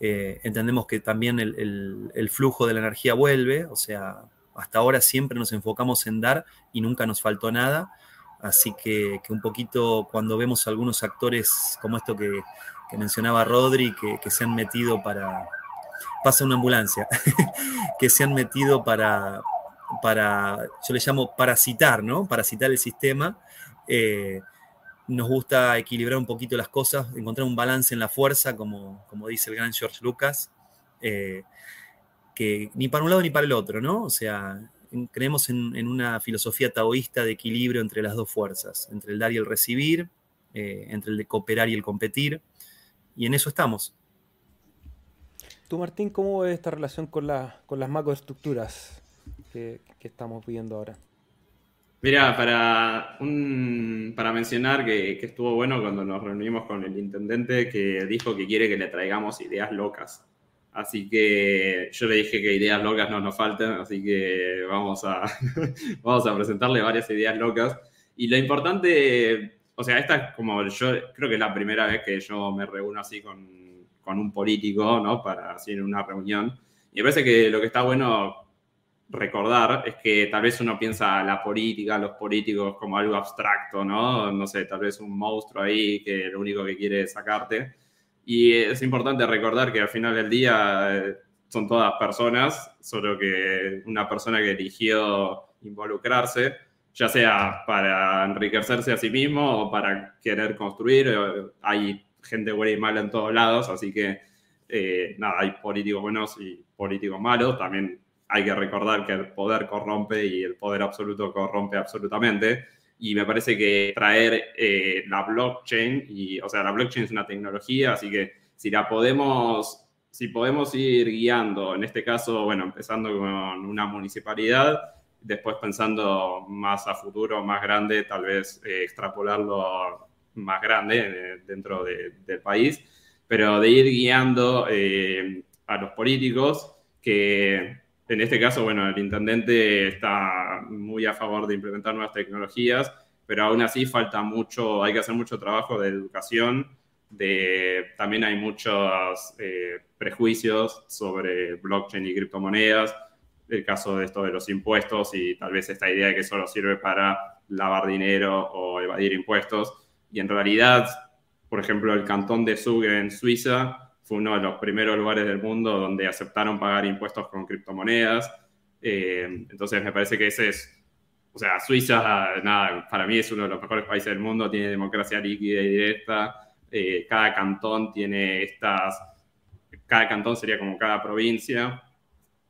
Eh, entendemos que también el, flujo de la energía vuelve, o sea, hasta ahora siempre nos enfocamos en dar y nunca nos faltó nada, así que, un poquito cuando vemos algunos actores como esto que, mencionaba Rodri, que, se han metido para... Pasa una ambulancia, que se han metido para, para, yo le llamo parasitar, ¿no? Parasitar el sistema. Eh, nos gusta equilibrar un poquito las cosas, encontrar un balance en la fuerza, como, como dice el gran George Lucas, eh, que ni para un lado ni para el otro, ¿no? O sea, creemos en, una filosofía taoísta de equilibrio entre las dos fuerzas, entre el dar y el recibir, eh, entre el de cooperar y el competir, y en eso estamos. Tú, Martín, ¿cómo ves esta relación con, con las macroestructuras que, que estamos viendo ahora? Mira, para, para mencionar que, estuvo bueno cuando nos reunimos con el intendente que dijo que quiere que le traigamos ideas locas. Así que yo le dije que ideas locas no nos faltan, así que vamos a, vamos a presentarle varias ideas locas. Y lo importante, o sea, esta es como yo creo que es la primera vez que yo me reúno así con, con un político, ¿no? Para así en una reunión. Y me parece que lo que está bueno recordar es que tal vez uno piensa la política, los políticos como algo abstracto, ¿no? No sé, tal vez un monstruo ahí que lo único que quiere es sacarte. Y es importante recordar que al final del día eh, son todas personas, solo que una persona que eligió involucrarse, ya sea para enriquecerse a sí mismo o para querer construir. Eh, hay gente buena y mala en todos lados, así que eh, nada, hay políticos buenos y políticos malos. También hay que recordar que el poder corrompe y el poder absoluto corrompe absolutamente. Y me parece que traer eh, la blockchain, y, o sea, la blockchain es una tecnología, así que si la podemos, si podemos ir guiando, en este caso, bueno, empezando con una municipalidad, después pensando más a futuro, más grande, tal vez eh, extrapolarlo más grande eh, dentro del país, pero de ir guiando a los políticos que en este caso, bueno, el intendente está muy a favor de implementar nuevas tecnologías, pero aún así falta mucho, hay que hacer mucho trabajo de educación, también hay muchos eh, prejuicios sobre blockchain y criptomonedas, el caso de esto de los impuestos y tal vez esta idea de que solo sirve para lavar dinero o evadir impuestos. Y en realidad, por ejemplo, el cantón de Zug en Suiza fue uno de los primeros lugares del mundo donde aceptaron pagar impuestos con criptomonedas. Eh, entonces me parece que ese es, o sea, Suiza, nada, para mí es uno de los mejores países del mundo, tiene democracia líquida y directa, eh, cada cantón tiene estas, cada cantón sería como cada provincia,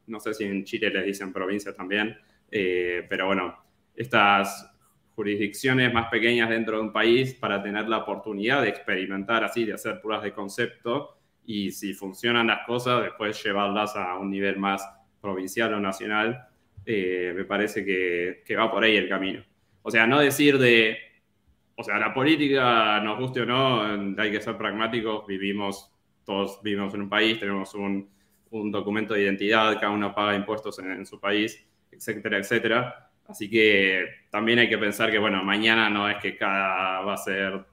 no sé si en Chile les dicen provincia también, eh, pero bueno, estas jurisdicciones más pequeñas dentro de un país para tener la oportunidad de experimentar así, de hacer pruebas de concepto y si funcionan las cosas, después llevarlas a un nivel más provincial o nacional, eh, me parece que, que, va por ahí el camino. O sea, no decir de, o sea, la política, nos guste o no, hay que ser pragmáticos, vivimos, todos vivimos en un país, tenemos un, un documento de identidad, cada uno paga impuestos en, en, su país, etcétera, etcétera. Así que también hay que pensar que, bueno, mañana no es que cada va a ser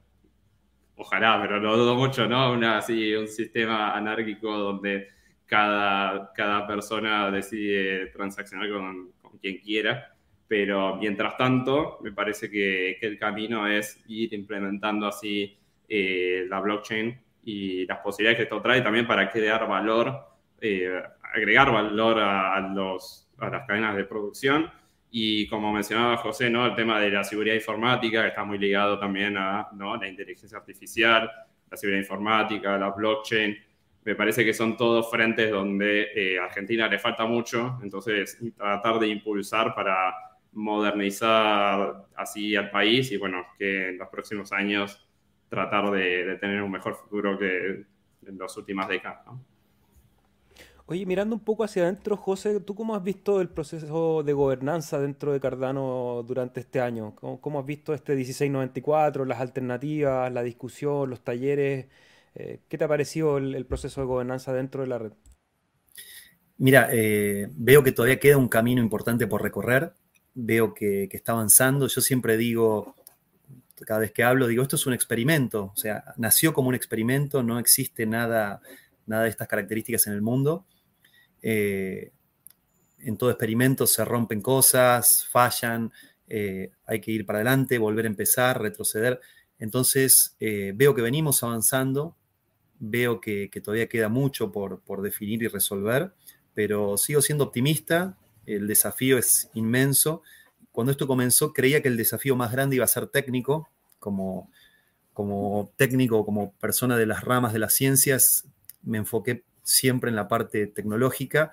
ojalá, pero lo dudo mucho, ¿no? Una, así, un sistema anárquico donde cada, cada persona decide transaccionar con, quien quiera. Pero mientras tanto, me parece que, el camino es ir implementando así eh, la blockchain y las posibilidades que esto trae también para crear valor eh, agregar valor a, los, a las cadenas de producción. Y como mencionaba José, ¿no? el tema de la seguridad informática, que está muy ligado también a ¿no? la inteligencia artificial, la seguridad informática, la blockchain. Me parece que son todos frentes donde eh, a Argentina le falta mucho, entonces tratar de impulsar para modernizar así al país y bueno, que en los próximos años tratar de, tener un mejor futuro que en las últimas décadas. Oye, mirando un poco hacia adentro, José, ¿tú cómo has visto el proceso de gobernanza dentro de Cardano durante este año? ¿Cómo, has visto este 1694, las alternativas, la discusión, los talleres? Eh, ¿Qué te ha parecido el, proceso de gobernanza dentro de la red? Mira, eh, veo que todavía queda un camino importante por recorrer, veo que, que está avanzando. Yo siempre digo, cada vez que hablo, digo, esto es un experimento, o sea, nació como un experimento, no existe nada, nada de estas características en el mundo. Eh, en todo experimento se rompen cosas, fallan, eh, hay que ir para adelante, volver a empezar, retroceder. Entonces, eh, veo que venimos avanzando, veo que, todavía queda mucho por, definir y resolver, pero sigo siendo optimista, el desafío es inmenso. Cuando esto comenzó, creía que el desafío más grande iba a ser técnico, como, como técnico, como persona de las ramas de las ciencias, me enfoqué siempre en la parte tecnológica,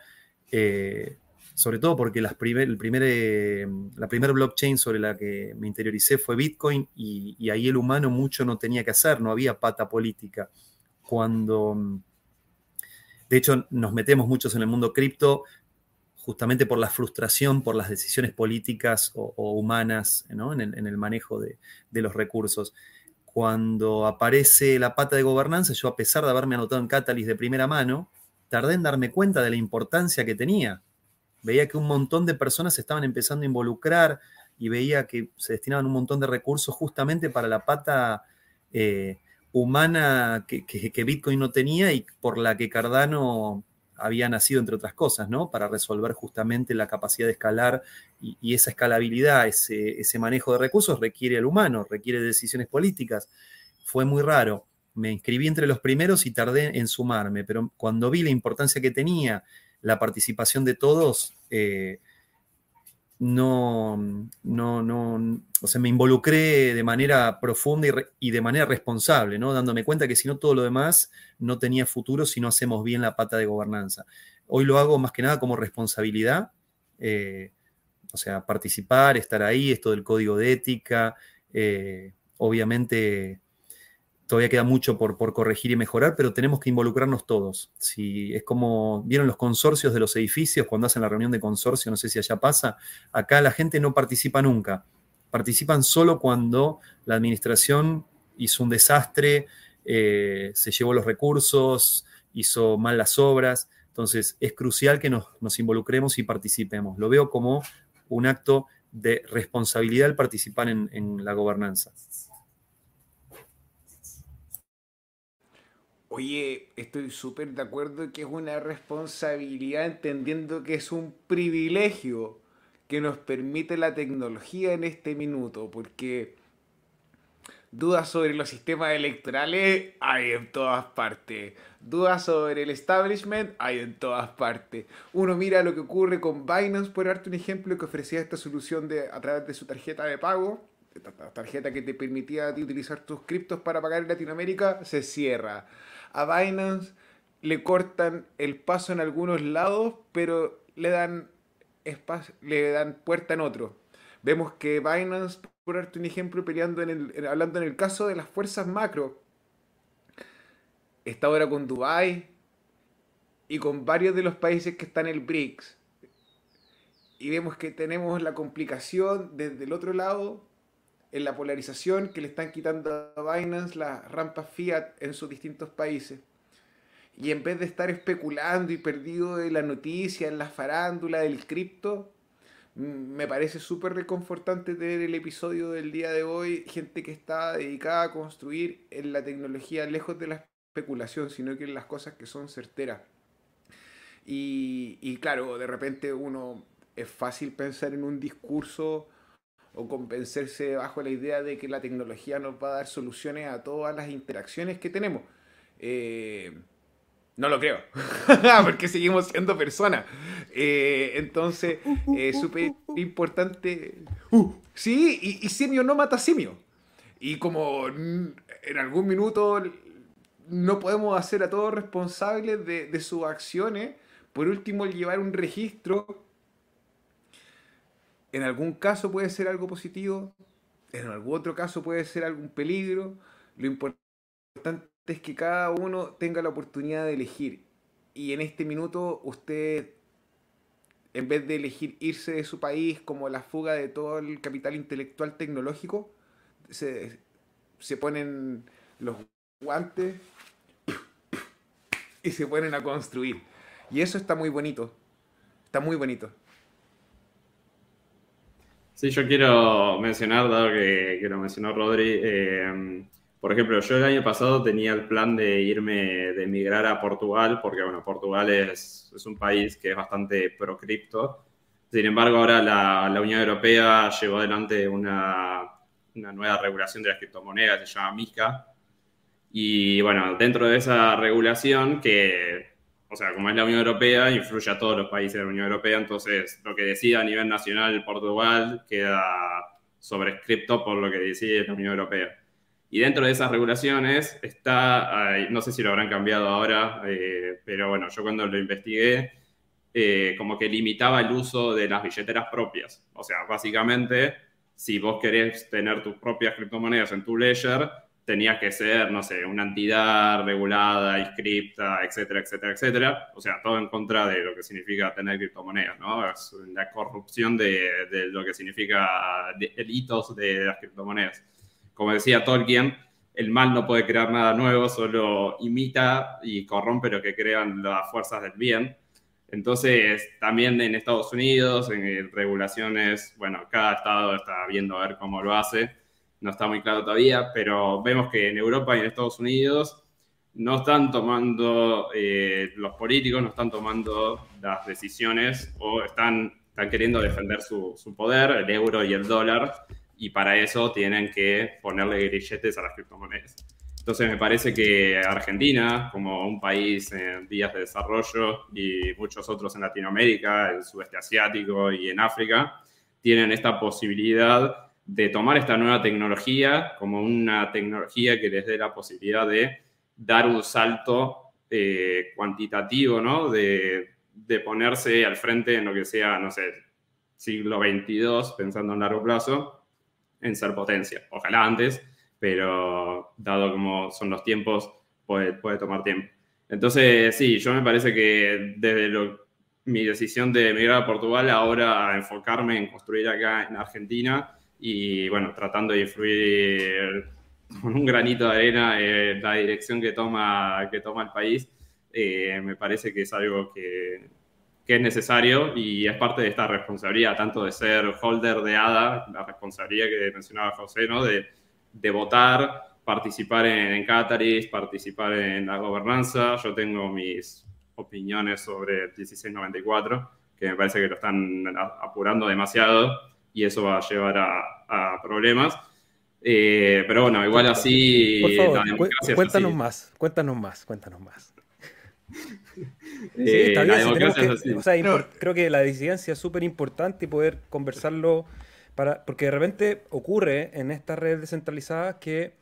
eh, sobre todo porque las el primer, eh, la primera blockchain sobre la que me interioricé fue Bitcoin y, ahí el humano mucho no tenía que hacer, no había pata política. Cuando, de hecho, nos metemos muchos en el mundo cripto justamente por la frustración, por las decisiones políticas o, humanas en, el, manejo de los recursos cuando aparece la pata de gobernanza, yo a pesar de haberme anotado en Catalyst de primera mano, tardé en darme cuenta de la importancia que tenía. Veía que un montón de personas se estaban empezando a involucrar y veía que se destinaban un montón de recursos justamente para la pata eh, humana que, que, Bitcoin no tenía y por la que Cardano había nacido, entre otras cosas, ¿no? Para resolver justamente la capacidad de escalar y, esa escalabilidad, ese, ese, manejo de recursos requiere al humano, requiere decisiones políticas. Fue muy raro. Me inscribí entre los primeros y tardé en sumarme, pero cuando vi la importancia que tenía la participación de todos, eh, no, no, no, o sea, me involucré de manera profunda y, de manera responsable, ¿no? Dándome cuenta que si no todo lo demás no tenía futuro si no hacemos bien la pata de gobernanza. Hoy lo hago más que nada como responsabilidad, eh, o sea, participar, estar ahí, esto del código de ética, eh, obviamente todavía queda mucho por, corregir y mejorar, pero tenemos que involucrarnos todos. Si es como, ¿vieron los consorcios de los edificios cuando hacen la reunión de consorcio? No sé si allá pasa. Acá la gente no participa nunca. Participan solo cuando la administración hizo un desastre, eh, se llevó los recursos, hizo mal las obras. Entonces es crucial que nos, involucremos y participemos. Lo veo como un acto de responsabilidad al participar en, en la gobernanza. Oye, estoy súper de acuerdo que es una responsabilidad entendiendo que es un privilegio que nos permite la tecnología en este minuto, porque dudas sobre los sistemas electorales hay en todas partes, dudas sobre el establishment hay en todas partes. Uno mira lo que ocurre con Binance, por darte un ejemplo, que ofrecía esta solución de, a través de su tarjeta de pago, tarjeta que te permitía utilizar tus criptos para pagar en Latinoamérica, se cierra a Binance le cortan el paso en algunos lados, pero le dan le dan puerta en otro. Vemos que Binance, por darte un ejemplo, peleando en el, hablando en el caso de las fuerzas macro, está ahora con Dubai y con varios de los países que están en el BRICS. Y vemos que tenemos la complicación desde el otro lado en la polarización que le están quitando a Binance las rampas fiat en sus distintos países. Y en vez de estar especulando y perdido en la noticia, en la farándula del cripto, me parece súper reconfortante tener el episodio del día de hoy, gente que está dedicada a construir en la tecnología lejos de la especulación, sino que en las cosas que son certeras. Y, y claro, de repente uno es fácil pensar en un discurso o convencerse bajo la idea de que la tecnología nos va a dar soluciones a todas las interacciones que tenemos. Eh, No lo creo, porque seguimos siendo personas. Eh, entonces, es súper importante. Uh, sí, y, simio no mata simio. Y como en algún minuto no podemos hacer a todos responsables de, de sus acciones, por último, llevar un registro, en algún caso puede ser algo positivo, en algún otro caso puede ser algún peligro. Lo importante es que cada uno tenga la oportunidad de elegir. Y en este minuto usted, en vez de elegir irse de su país como la fuga de todo el capital intelectual tecnológico, se, se ponen los guantes y se ponen a construir. Y eso está muy bonito. Está muy bonito. Sí, yo quiero mencionar, dado que, que lo mencionó Rodri, eh, por ejemplo, yo el año pasado tenía el plan de irme, de emigrar a Portugal, porque bueno, Portugal es, es un país que es bastante pro cripto. Sin embargo, ahora la, la Unión Europea llevó adelante una, una, nueva regulación de las criptomonedas, se llama MICA. Y bueno, dentro de esa regulación, que, o sea, como es la Unión Europea, influye a todos los países de la Unión Europea, entonces lo que decida a nivel nacional Portugal queda sobrescripto por lo que decide la Unión Europea. Y dentro de esas regulaciones está, no sé si lo habrán cambiado ahora, eh, pero bueno, yo cuando lo investigué, eh, como que limitaba el uso de las billeteras propias. O sea, básicamente, si vos querés tener tus propias criptomonedas en tu ledger, tenías que ser, no sé, una entidad regulada, inscripta, etcétera, etcétera, etcétera. O sea, todo en contra de lo que significa tener criptomonedas, ¿no? Es la corrupción de, de lo que significa el hitos de las criptomonedas como decía Tolkien, el mal no puede crear nada nuevo, solo imita y corrompe lo que crean las fuerzas del bien. Entonces, también en Estados Unidos, en regulaciones, bueno, cada estado está viendo a ver cómo lo hace, no está muy claro todavía, pero vemos que en Europa y en Estados Unidos no están tomando, eh, los políticos no están tomando las decisiones o están, están queriendo defender su, su poder, el euro y el dólar, y para eso tienen que ponerle grilletes a las criptomonedas. Entonces me parece que Argentina, como un país en vías de desarrollo y muchos otros en Latinoamérica, el sudeste asiático y en África, tienen esta posibilidad de tomar esta nueva tecnología como una tecnología que les dé la posibilidad de dar un salto eh, cuantitativo, ¿no? De, de ponerse al frente en lo que sea, no sé, siglo XXII, pensando en largo plazo, en ser potencia. Ojalá antes, pero dado como son los tiempos, puede, puede tomar tiempo. Entonces, sí, yo me parece que desde mi decisión de emigrar a Portugal, ahora a enfocarme en construir acá en Argentina y, bueno, tratando de influir con un granito de arena en la dirección que toma, que toma el país, eh, me parece que es algo que, que es necesario y es parte de esta responsabilidad, tanto de ser holder de ADA, la responsabilidad que mencionaba José, ¿no? de, de votar, participar en, en participar en la gobernanza. Yo tengo mis opiniones sobre el 1694, que me parece que lo están apurando demasiado y eso va a llevar a, a problemas. Eh, pero bueno, igual así... Por favor, cuéntanos más, cuéntanos más, cuéntanos más. Sí, está bien. creo que la disidencia es súper importante y poder conversarlo para, porque de repente ocurre en estas redes descentralizadas que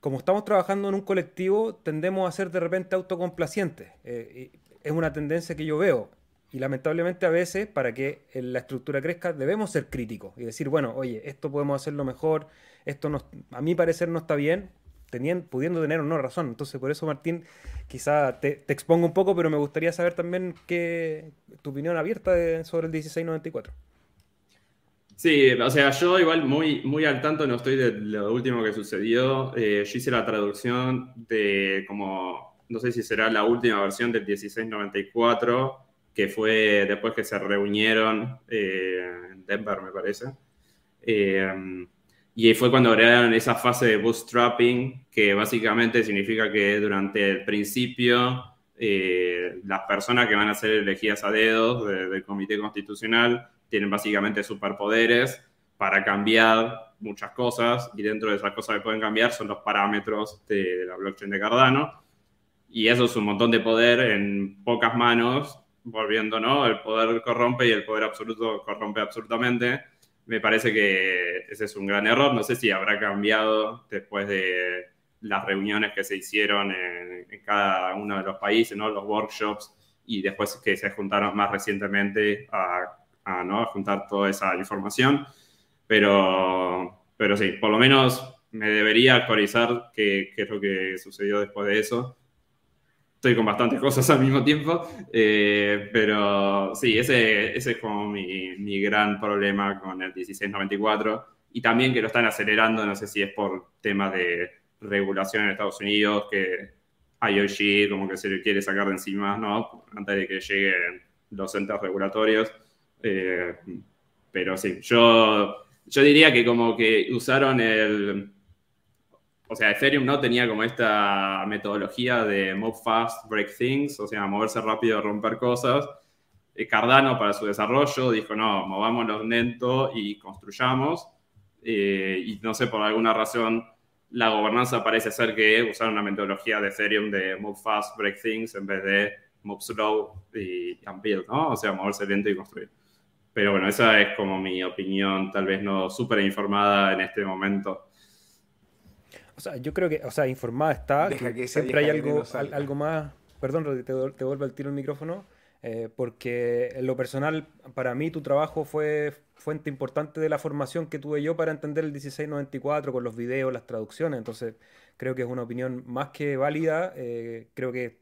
como estamos trabajando en un colectivo, tendemos a ser de repente autocomplacientes. Eh, es una tendencia que yo veo. Y lamentablemente a veces, para que la estructura crezca, debemos ser críticos y decir, bueno, oye, esto podemos hacerlo mejor, esto a mi parecer no está bien, pudiendo tener o no razón. Entonces, por eso, Martín, quizá te, expongo un poco, pero me gustaría saber también qué, tu opinión abierta sobre el 1694. Sí, o sea, yo igual muy, muy al tanto no estoy de lo último que sucedió. Eh, yo hice la traducción de como, no sé si será la última versión del 1694, que fue después que se reunieron eh, en Denver, me parece. Eh, y fue cuando agregaron esa fase de bootstrapping, que básicamente significa que durante el principio eh, las personas que van a ser elegidas a dedos del Comité Constitucional tienen básicamente superpoderes para cambiar muchas cosas y dentro de esas cosas que pueden cambiar son los parámetros de la blockchain de Cardano. Y eso es un montón de poder en pocas manos, volviendo, ¿no? El poder corrompe y el poder absoluto corrompe absolutamente. Me parece que ese es un gran error. No sé si habrá cambiado después de las reuniones que se hicieron en, cada uno de los países, ¿no? Los workshops y después que se juntaron más recientemente a, ¿no? a juntar toda esa información. Pero, pero sí, por lo menos me debería actualizar qué, qué es lo que sucedió después de eso. Estoy con bastantes cosas al mismo tiempo, eh, pero sí, ese, ese es como mi, mi, gran problema con el 1694 y también que lo están acelerando, no sé si es por temas de regulación en Estados Unidos, que IOG como que se le quiere sacar de encima, ¿no? Antes de que lleguen los entes regulatorios. Eh, pero sí, yo, yo diría que como que usaron el... O sea, Ethereum no tenía como esta metodología de move fast, break things, o sea, moverse rápido, romper cosas. Eh, Cardano para su desarrollo dijo, no, movámonos lento y construyamos. Eh, y no sé, por alguna razón la gobernanza parece ser que usaron una metodología de Ethereum de move fast, break things, en vez de move slow y and build, ¿no? O sea, moverse lento y construir. Pero bueno, esa es como mi opinión, tal vez no súper informada en este momento. O sea, yo creo que, o sea, informada está, que, siempre hay algo, algo más. Perdón, te, te vuelvo al tiro el micrófono eh, porque en lo personal, para mí tu trabajo fue fuente importante de la formación que tuve yo para entender el 1694 con los videos, las traducciones, entonces creo que es una opinión más que válida, eh, creo que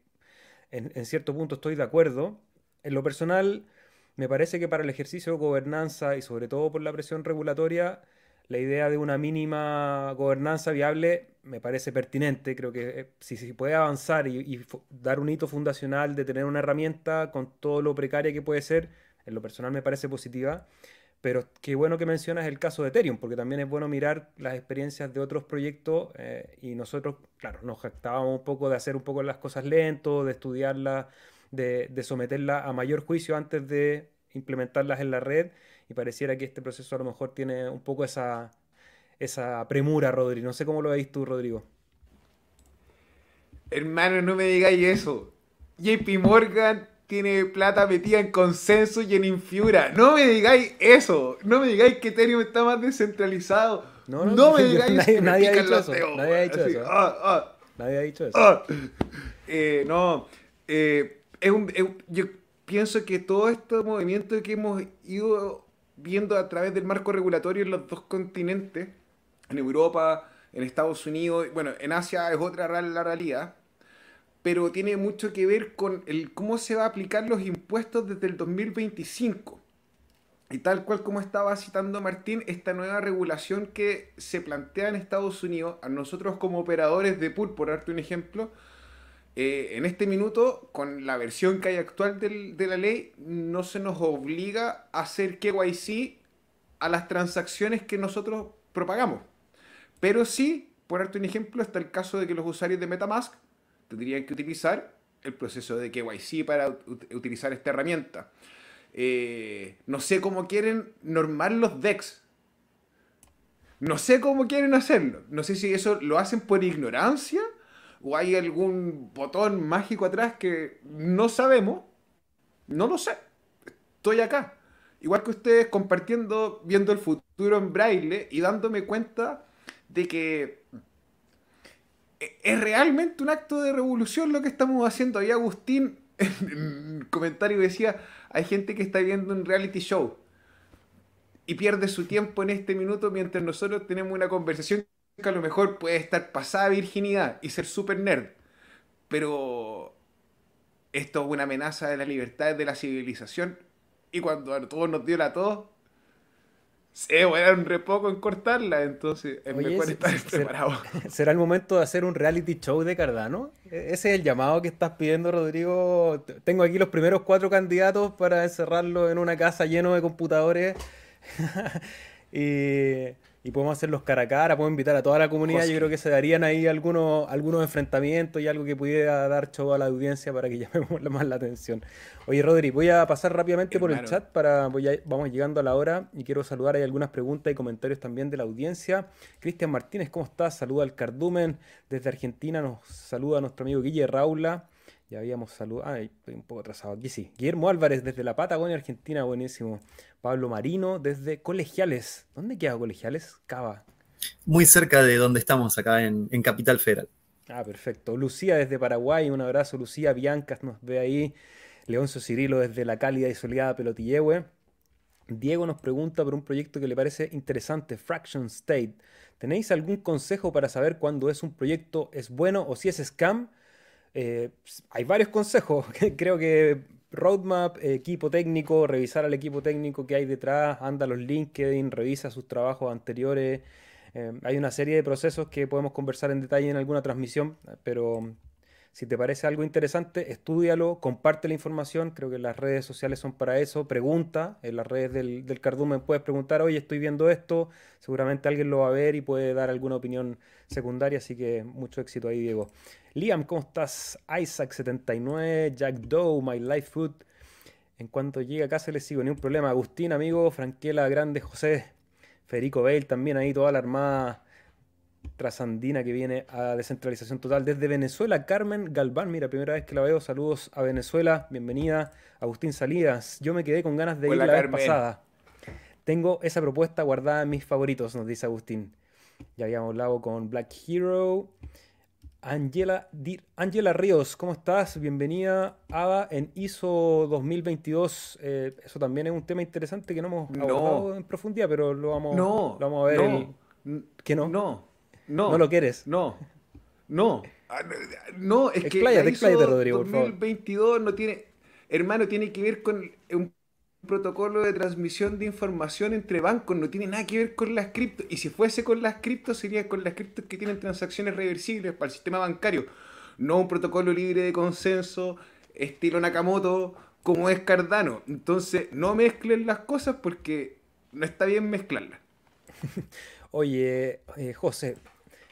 en, en, cierto punto estoy de acuerdo. En lo personal, me parece que para el ejercicio de gobernanza y sobre todo por la presión regulatoria, la idea de una mínima gobernanza viable me parece pertinente. Creo que eh, si se puede avanzar y, dar un hito fundacional de tener una herramienta con todo lo precaria que puede ser, en lo personal me parece positiva. Pero qué bueno que mencionas el caso de Ethereum, porque también es bueno mirar las experiencias de otros proyectos eh, y nosotros, claro, nos jactábamos un poco de hacer un poco las cosas lento, de estudiarlas, de, de someterlas a mayor juicio antes de implementarlas en la red y pareciera que este proceso a lo mejor tiene un poco esa, esa premura, Rodri. No sé cómo lo veis tú, Rodrigo. Hermano, no me digáis eso. JP Morgan tiene plata metida en consenso y en Infiura. No me digáis eso. No me digáis que Ethereum está más descentralizado. No, no, me digáis nadie, nadie, ha dicho eso. nadie ha dicho eso. Ah, ah. nadie ha dicho eso. Ah. Eh, no. Eh, es un, yo pienso que todo este movimiento que hemos ido viendo a través del marco regulatorio en los dos continentes, en Europa, en Estados Unidos, bueno, en Asia es otra la realidad, pero tiene mucho que ver con el cómo se va a aplicar los impuestos desde el 2025. Y tal cual como estaba citando Martín, esta nueva regulación que se plantea en Estados Unidos, a nosotros como operadores de pool, por darte un ejemplo, eh, en este minuto, con la versión que hay actual de la ley, no se nos obliga a hacer KYC a las transacciones que nosotros propagamos. Pero sí, por darte un ejemplo, está el caso de que los usuarios de Metamask tendrían que utilizar el proceso de KYC para utilizar esta herramienta. Eh, no sé cómo quieren normar los DEX. No sé cómo quieren hacerlo. No sé si eso lo hacen por ignorancia o hay algún botón mágico atrás que no sabemos, no lo sé. Estoy acá. Igual que ustedes compartiendo, viendo el futuro en braille y dándome cuenta de que es realmente un acto de revolución lo que estamos haciendo. Ahí Agustín en un comentario decía, hay gente que está viendo un reality show y pierde su tiempo en este minuto mientras nosotros tenemos una conversación a lo mejor puede estar pasada virginidad y ser súper nerd, pero esto es una amenaza de la libertad de la civilización y cuando a todos nos dio la tos, se un re poco en cortarla, entonces es mejor estar preparado. ¿Será el momento de hacer un reality show de Cardano? E-, ese es el llamado que estás pidiendo, Rodrigo. Tengo aquí los primeros cuatro candidatos para encerrarlo en una casa lleno de computadores Y, y podemos hacer los cara a cara, podemos invitar a toda la comunidad. Yo creo que se darían ahí algunos, algunos enfrentamientos y algo que pudiera dar show a la audiencia para que llamemos más la atención. Oye, Rodri, voy a pasar rápidamente por el chat para vamos llegando a la hora y quiero saludar. Hay algunas preguntas y comentarios también de la audiencia. Cristian Martínez, ¿cómo estás? Saluda al Cardumen desde Argentina. Nos saluda nuestro amigo Guille Raula. Ya habíamos saludado. Ah, estoy un poco atrasado. Aquí sí. Guillermo Álvarez desde la Patagonia, Argentina. Buenísimo. Pablo Marino desde Colegiales. ¿Dónde queda Colegiales? Cava. Muy cerca de donde estamos, acá en, Capital Federal. Ah, perfecto. Lucía desde Paraguay. Un abrazo, Lucía. Biancas nos ve ahí. Leoncio Cirilo desde la cálida y soleada Pelotillehue. Diego nos pregunta por un proyecto que le parece interesante, Fraction State. ¿Tenéis algún consejo para saber cuándo es un proyecto es bueno o si es scam? Eh, hay varios consejos. Creo que roadmap, equipo técnico, revisar al equipo técnico que hay detrás, anda los LinkedIn, revisa sus trabajos anteriores. Eh, hay una serie de procesos que podemos conversar en detalle en alguna transmisión, pero si te parece algo interesante, estudialo, comparte la información. Creo que las redes sociales son para eso. Pregunta, en las redes del, del Cardumen puedes preguntar, oye, estoy viendo esto. Seguramente alguien lo va a ver y puede dar alguna opinión secundaria. Así que mucho éxito ahí, Diego. Liam, ¿cómo estás? Isaac79, Jack Doe, My Life Food. En cuanto llegue a casa les sigo, ni un problema. Agustín, amigo, Franquela Grande, José, Federico Bale, también ahí toda la armada trasandina que viene a descentralización total desde Venezuela. Carmen Galván, mira, primera vez que la veo. Saludos a Venezuela, bienvenida. Agustín Salidas, yo me quedé con ganas de ir la vez pasada. Tengo esa propuesta guardada en mis favoritos, nos dice Agustín. Ya habíamos hablado con Black Hero. Angela, Angela Ríos, ¿cómo estás? Bienvenida a en ISO 2022. Eh, eso también es un tema interesante que no hemos abordado en profundidad, pero lo vamos, lo vamos a ver. ¿Qué no? No. No. ¿No lo quieres? No. No. Ah, no, es que la ISO 2022 no tiene... Hermano, tiene que ver con un protocolo de transmisión de información entre bancos, no tiene nada que ver con las criptos. Y si fuese con las criptos, sería con las criptos que tienen transacciones reversibles para el sistema bancario. No un protocolo libre de consenso, estilo Nakamoto, como es Cardano. Entonces, no mezclen las cosas porque no está bien mezclarlas. Oye, eh, José,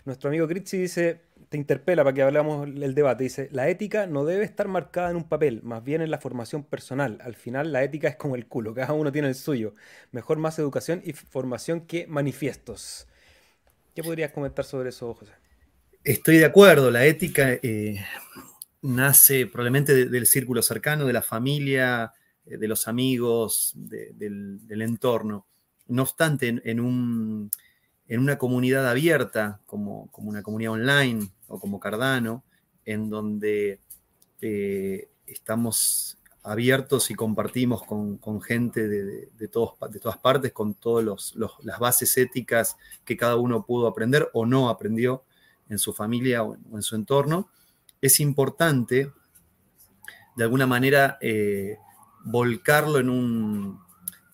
nuestro amigo Critzi dice, te interpela para que hablamos el debate, dice, la ética no debe estar marcada en un papel, más bien en la formación personal. Al final la ética es como el culo, cada uno tiene el suyo. Mejor más educación y formación que manifiestos. ¿Qué podrías comentar sobre eso, José? Estoy de acuerdo, la ética eh, nace probablemente del círculo cercano, de la familia, eh, de los amigos, del, entorno. No obstante, en un en una comunidad abierta, como, una comunidad online o como Cardano, en donde eh, estamos abiertos y compartimos con, gente de, todas partes, con todas las bases éticas que cada uno pudo aprender o no aprendió en su familia o en, su entorno, es importante de alguna manera eh, volcarlo en un,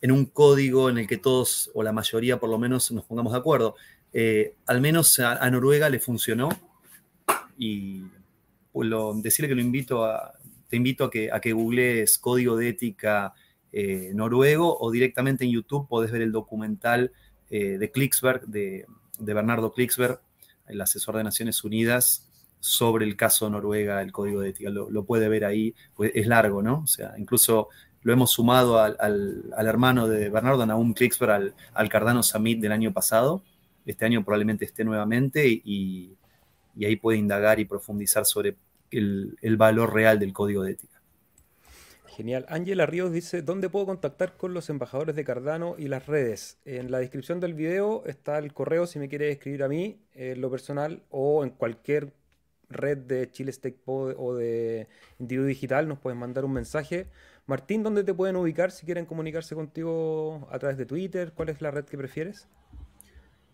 en un código en el que todos, o la mayoría por lo menos, nos pongamos de acuerdo. Eh, al menos a, Noruega le funcionó y pues, decirle que lo invito te invito a que, a que googlees código de ética eh, noruego o directamente en YouTube podés ver el documental eh, de Klicksberg, de, Bernardo Klicksberg, el asesor de Naciones Unidas, sobre el caso Noruega, el código de ética. Lo, lo puede ver ahí, pues es largo, ¿no? O sea, incluso lo hemos sumado al, hermano de Bernardo, Naum Klicksberg, al, al, Cardano Summit del año pasado. Este año probablemente esté nuevamente y, ahí puede indagar y profundizar sobre el, valor real del código de ética. Genial. Ángela Ríos dice, ¿dónde puedo contactar con los embajadores de Cardano y las redes? En la descripción del video está el correo si me quieres escribir a mí, en lo personal, o en cualquier red de Chile Stake o de Individuo Digital, nos puedes mandar un mensaje Martín, ¿dónde te pueden ubicar si quieren comunicarse contigo a través de Twitter? ¿Cuál es la red que prefieres?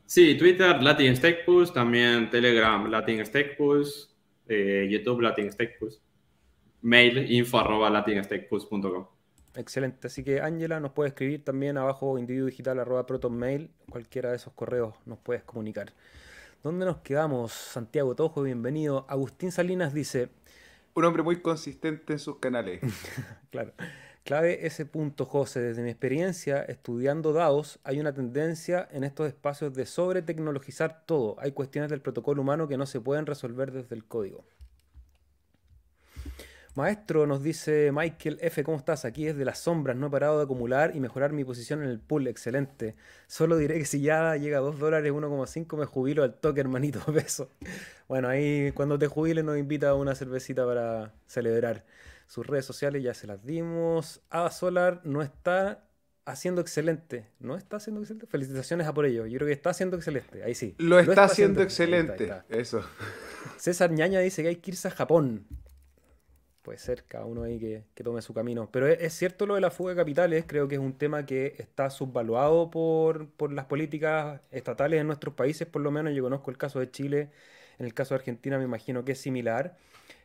Sí, Twitter, Latin también Telegram, Latin eh, YouTube, Latin mail, info arroba. Excelente, así que Ángela nos puede escribir también abajo individuo digital arroba protonmail, cualquiera de esos correos nos puedes comunicar. ¿Dónde nos quedamos? Santiago Tojo, bienvenido. Agustín Salinas dice, un hombre muy consistente en sus canales. claro. Clave ese punto, José. Desde mi experiencia estudiando dados, hay una tendencia en estos espacios de sobre-tecnologizar todo. Hay cuestiones del protocolo humano que no se pueden resolver desde el código. Maestro, nos dice Michael F, ¿cómo estás? Aquí desde las sombras, no he parado de acumular y mejorar mi posición en el pool, excelente. Solo diré que si ya llega a 2 dólares 1,5 me jubilo al toque, hermanito, peso. Bueno, ahí cuando te jubiles nos invita a una cervecita para celebrar. Sus redes sociales ya se las dimos. Ada Solar no está haciendo excelente. ¿No está haciendo excelente? Felicitaciones a por ello. Yo creo que está haciendo excelente. Ahí sí. Lo, está, haciendo, excelente. Eso. César Ñaña dice que hay que irse a Japón puede ser cada uno ahí que, tome su camino. Pero es, cierto lo de la fuga de capitales, creo que es un tema que está subvaluado por, las políticas estatales en nuestros países, por lo menos yo conozco el caso de Chile, en el caso de Argentina me imagino que es similar,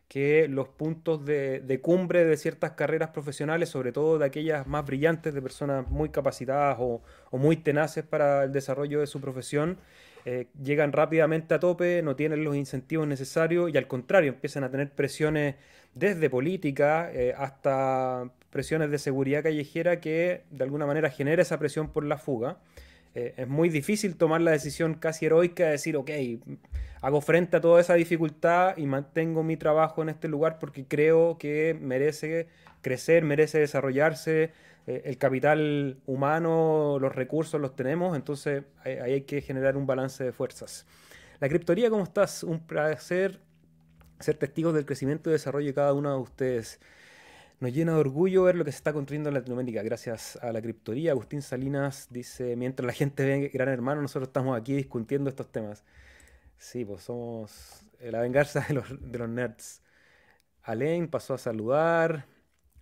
que los puntos de, cumbre de ciertas carreras profesionales, sobre todo de aquellas más brillantes, de personas muy capacitadas o, muy tenaces para el desarrollo de su profesión, eh, llegan rápidamente a tope, no tienen los incentivos necesarios y al contrario empiezan a tener presiones desde política eh, hasta presiones de seguridad callejera que de alguna manera genera esa presión por la fuga. Eh, es muy difícil tomar la decisión casi heroica de decir, ok, hago frente a toda esa dificultad y mantengo mi trabajo en este lugar porque creo que merece crecer, merece desarrollarse, eh, el capital humano, los recursos los tenemos, entonces ahí hay que generar un balance de fuerzas. La criptoría, ¿cómo estás? Un placer ser testigos del crecimiento y desarrollo de cada uno de ustedes. Nos llena de orgullo ver lo que se está construyendo en Latinoamérica gracias a la criptoría. Agustín Salinas dice, mientras la gente ve Gran Hermano, nosotros estamos aquí discutiendo estos temas. Sí, pues somos la venganza de los, de los nerds. Alain pasó a saludar.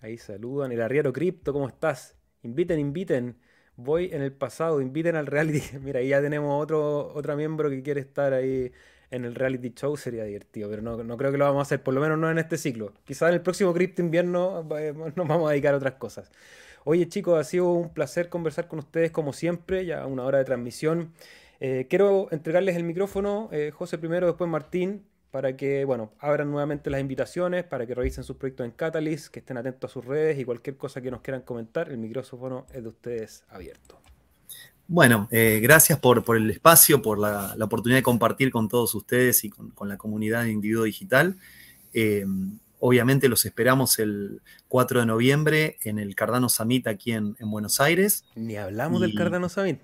Ahí saludan. El arriero cripto, ¿cómo estás? Inviten, inviten. Voy en el pasado, inviten al reality. Mira, ahí ya tenemos otro, otro miembro que quiere estar ahí en el reality show sería divertido, pero no, creo que lo vamos a hacer, por lo menos no en este ciclo. Quizás en el próximo Crypto Invierno eh, nos vamos a dedicar a otras cosas. Oye chicos, ha sido un placer conversar con ustedes como siempre, ya una hora de transmisión. Eh, quiero entregarles el micrófono, eh, José primero, después Martín, para que, bueno, abran nuevamente las invitaciones, para que revisen sus proyectos en Catalyst, que estén atentos a sus redes y cualquier cosa que nos quieran comentar, el micrófono es de ustedes abierto. Bueno, eh, gracias por, el espacio, por la, oportunidad de compartir con todos ustedes y con, la comunidad de Individuo Digital. Eh, obviamente los esperamos el 4 de noviembre en el Cardano Summit aquí en, Buenos Aires. Ni hablamos del Cardano Summit.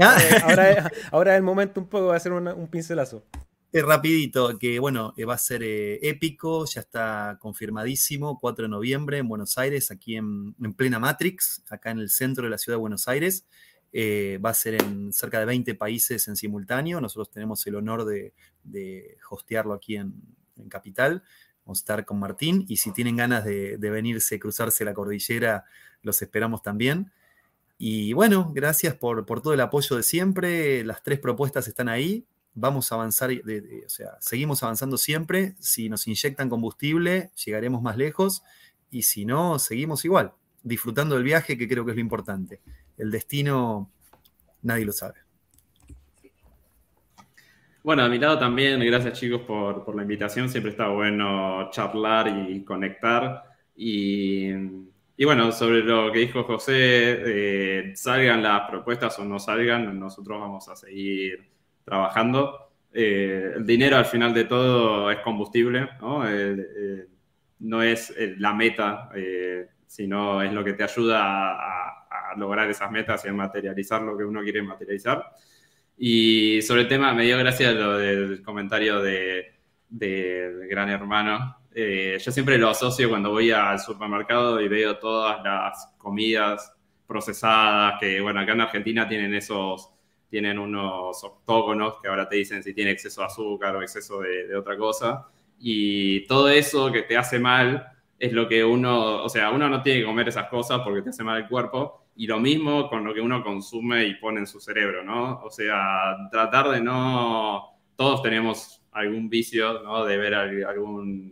Ah. ahora, es, el momento un poco de hacer un pincelazo. Es rapidito, que bueno, eh, va a ser épico, ya está confirmadísimo, 4 de noviembre en Buenos Aires, aquí en, en plena Matrix, acá en el centro de la ciudad de Buenos Aires. Eh, va a ser en cerca de 20 países en simultáneo. Nosotros tenemos el honor de, hostearlo aquí en, Capital. Vamos estar con Martín y si tienen ganas de, venirse, cruzarse la cordillera, los esperamos también. Y bueno, gracias por, todo el apoyo de siempre. Las tres propuestas están ahí. Vamos a avanzar, o sea, seguimos avanzando siempre. Si nos inyectan combustible, llegaremos más lejos. Y si no, seguimos igual, disfrutando del viaje, que creo que es lo importante el destino nadie lo sabe. Bueno, a mi lado también, gracias chicos por, la invitación, siempre está bueno charlar y conectar. Y, bueno, sobre lo que dijo José, eh, salgan las propuestas o no salgan, nosotros vamos a seguir trabajando. Eh, el dinero al final de todo es combustible, no, eh, no es la meta, sino es lo que te ayuda a lograr esas metas y a materializar lo que uno quiere materializar. Y sobre el tema, me dio gracia lo del comentario de, Gran Hermano. Eh, yo siempre lo asocio cuando voy al supermercado y veo todas las comidas procesadas, que bueno, acá en Argentina tienen esos, tienen unos octógonos que ahora te dicen si tiene exceso de azúcar o exceso de, de otra cosa. Y todo eso que te hace mal es lo que uno, o sea, uno no tiene que comer esas cosas porque te hace mal el cuerpo, y lo mismo con lo que uno consume y pone en su cerebro, ¿no? O sea, tratar de no... Todos tenemos algún vicio, ¿no? De ver alguna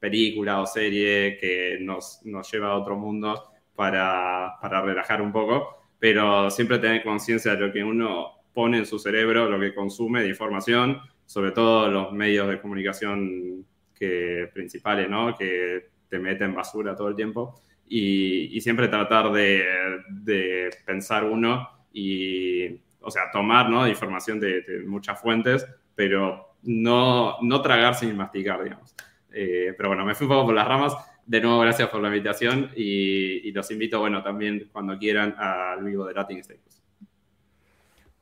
película o serie que nos, nos lleva a otro mundo para, para relajar un poco, pero siempre tener conciencia de lo que uno pone en su cerebro, lo que consume de información, sobre todo los medios de comunicación que, principales, ¿no? Que te meten basura todo el tiempo y, siempre tratar de, pensar uno y, o sea, tomar ¿no? información de, muchas fuentes, pero no, no tragar sin masticar, digamos. Eh, pero bueno, me fui un poco por las ramas. De nuevo, gracias por la invitación y, los invito, bueno, también cuando quieran al vivo de Latin Staples.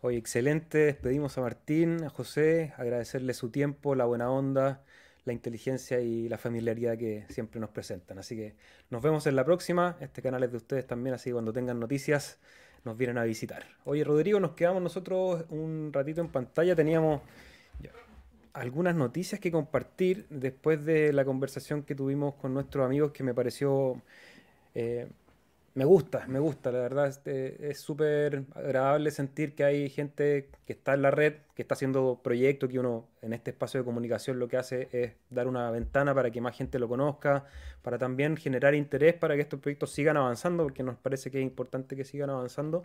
Hoy excelente, despedimos a Martín, a José, agradecerle su tiempo, la buena onda, la inteligencia y la familiaridad que siempre nos presentan. Así que nos vemos en la próxima. Este canal es de ustedes también, así que cuando tengan noticias nos vienen a visitar. Oye, Rodrigo, nos quedamos nosotros un ratito en pantalla. Teníamos algunas noticias que compartir después de la conversación que tuvimos con nuestros amigos que me pareció eh, me gusta, me gusta, la verdad este, es súper agradable sentir que hay gente que está en la red, que está haciendo proyectos, que uno en este espacio de comunicación lo que hace es dar una ventana para que más gente lo conozca, para también generar interés para que estos proyectos sigan avanzando, porque nos parece que es importante que sigan avanzando,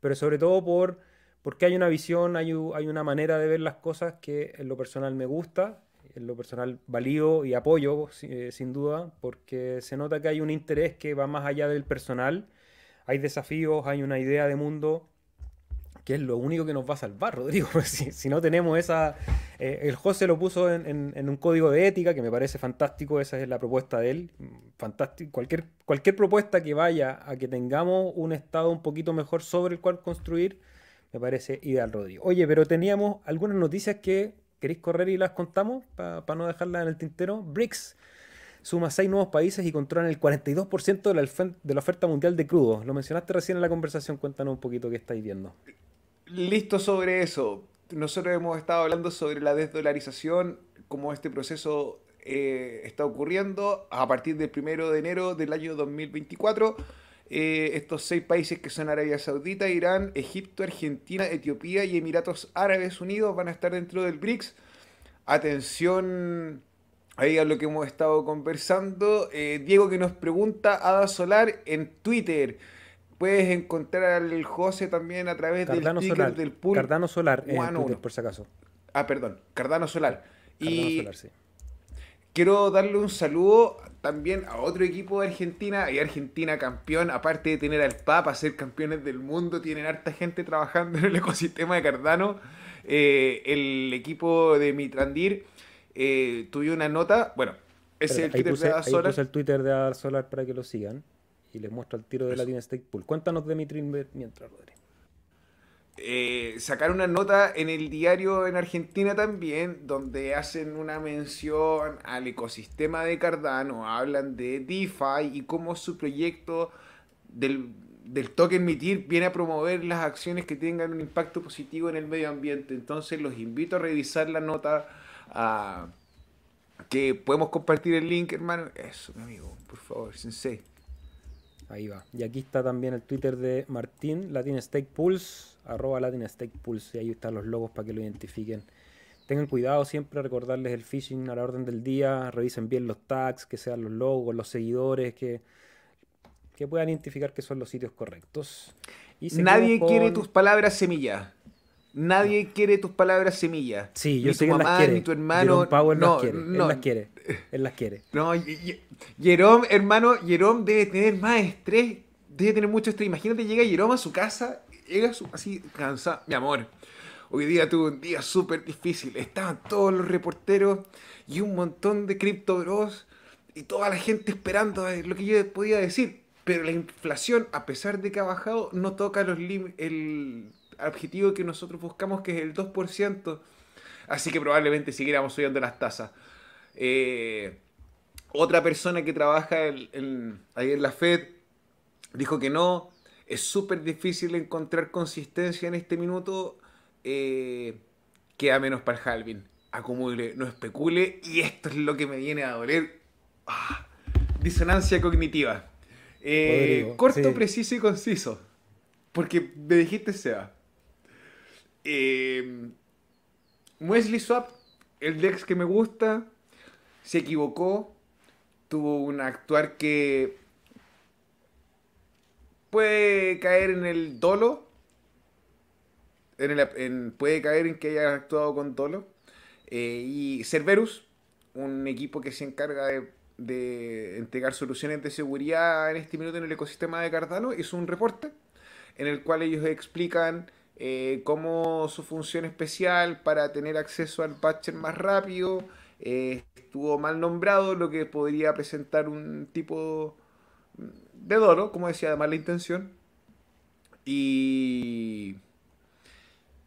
pero sobre todo por, porque hay una visión, hay, hay una manera de ver las cosas que en lo personal me gusta en lo personal valido y apoyo, eh, sin duda, porque se nota que hay un interés que va más allá del personal. Hay desafíos, hay una idea de mundo que es lo único que nos va a salvar, Rodrigo. si, no tenemos esa... Eh, el José lo puso en, un código de ética que me parece fantástico, esa es la propuesta de él. Fantástico. Cualquier, cualquier propuesta que vaya a que tengamos un estado un poquito mejor sobre el cual construir, me parece ideal, Rodrigo. Oye, pero teníamos algunas noticias que ¿Queréis correr y las contamos para no dejarlas en el tintero? BRICS suma seis nuevos países y controlan el 42% de la, oferta mundial de crudo. Lo mencionaste recién en la conversación, cuéntanos un poquito qué estáis viendo. Listo sobre eso. Nosotros hemos estado hablando sobre la desdolarización, cómo este proceso eh, está ocurriendo a partir del primero de enero del año 2024. Eh, estos seis países que son Arabia Saudita, Irán, Egipto, Argentina, Etiopía y Emiratos Árabes Unidos van a estar dentro del BRICS. Atención ahí a lo que hemos estado conversando. Eh, Diego que nos pregunta, Ada Solar en Twitter. Puedes encontrar al José también a través del Solar, del pool. Cardano Solar, por si acaso. Ah, perdón, Cardano Solar. Cardano Solar, sí. Quiero darle un saludo también a otro equipo de Argentina y Argentina campeón, aparte de tener al Papa, ser campeones del mundo, tienen harta gente trabajando en el ecosistema de Cardano. Eh, el equipo de Mitrandir eh, tuvo una nota, bueno, es el Twitter de Adar Solar. el Twitter de Solar para que lo sigan y les muestro el tiro de Latin State Pool. Cuéntanos de Mitrin mientras, Rodri. Eh, sacar una nota en el diario en Argentina también, donde hacen una mención al ecosistema de Cardano, hablan de DeFi y cómo su proyecto del, del token MITIR viene a promover las acciones que tengan un impacto positivo en el medio ambiente. Entonces los invito a revisar la nota, que podemos compartir el link, hermano. Eso, mi amigo, por favor, sensei. Ahí va. Y aquí está también el Twitter de Martín, Latin Stake Pulse arroba Latin Stake Pulse, y ahí están los logos para que lo identifiquen. Tengan cuidado siempre, recordarles el phishing a la orden del día, revisen bien los tags, que sean los logos, los seguidores, que, que puedan identificar que son los sitios correctos. Nadie quiere tus palabras semilla. Nadie quiere tus palabras semilla. Sí, yo sé que las quiere. Ni tu hermano. no, las quiere. Él las quiere. Él las quiere. No, Jerome, hermano, Jerome debe tener más estrés. Debe tener mucho estrés. Imagínate, llega Jerome a su casa llega así cansado. Mi amor, hoy día tuve un día súper difícil. Estaban todos los reporteros y un montón de cripto bros y toda la gente esperando lo que yo podía decir. Pero la inflación, a pesar de que ha bajado, no toca los el objetivo que nosotros buscamos, que es el 2%. Así que probablemente siguiéramos subiendo las tasas. Eh, otra persona que trabaja en, ahí en la Fed dijo que no, es súper difícil encontrar consistencia en este minuto. Eh, queda menos para el halving. Acumule, no especule. Y esto es lo que me viene a doler. Ah, disonancia cognitiva. Eh, corto, preciso y conciso. Porque me dijiste sea. Eh, Wesley Swap, el Dex que me gusta, se equivocó. Tuvo un actuar que puede caer en el dolo. Puede caer en que haya actuado con dolo. Eh, y Cerberus, un equipo que se encarga de, de entregar soluciones de seguridad en este minuto en el ecosistema de Cardano, hizo un reporte en el cual ellos explican eh, cómo su función especial para tener acceso al patcher más rápido eh, estuvo mal nombrado, lo que podría presentar un tipo de dolo, como decía, de mala intención. Y,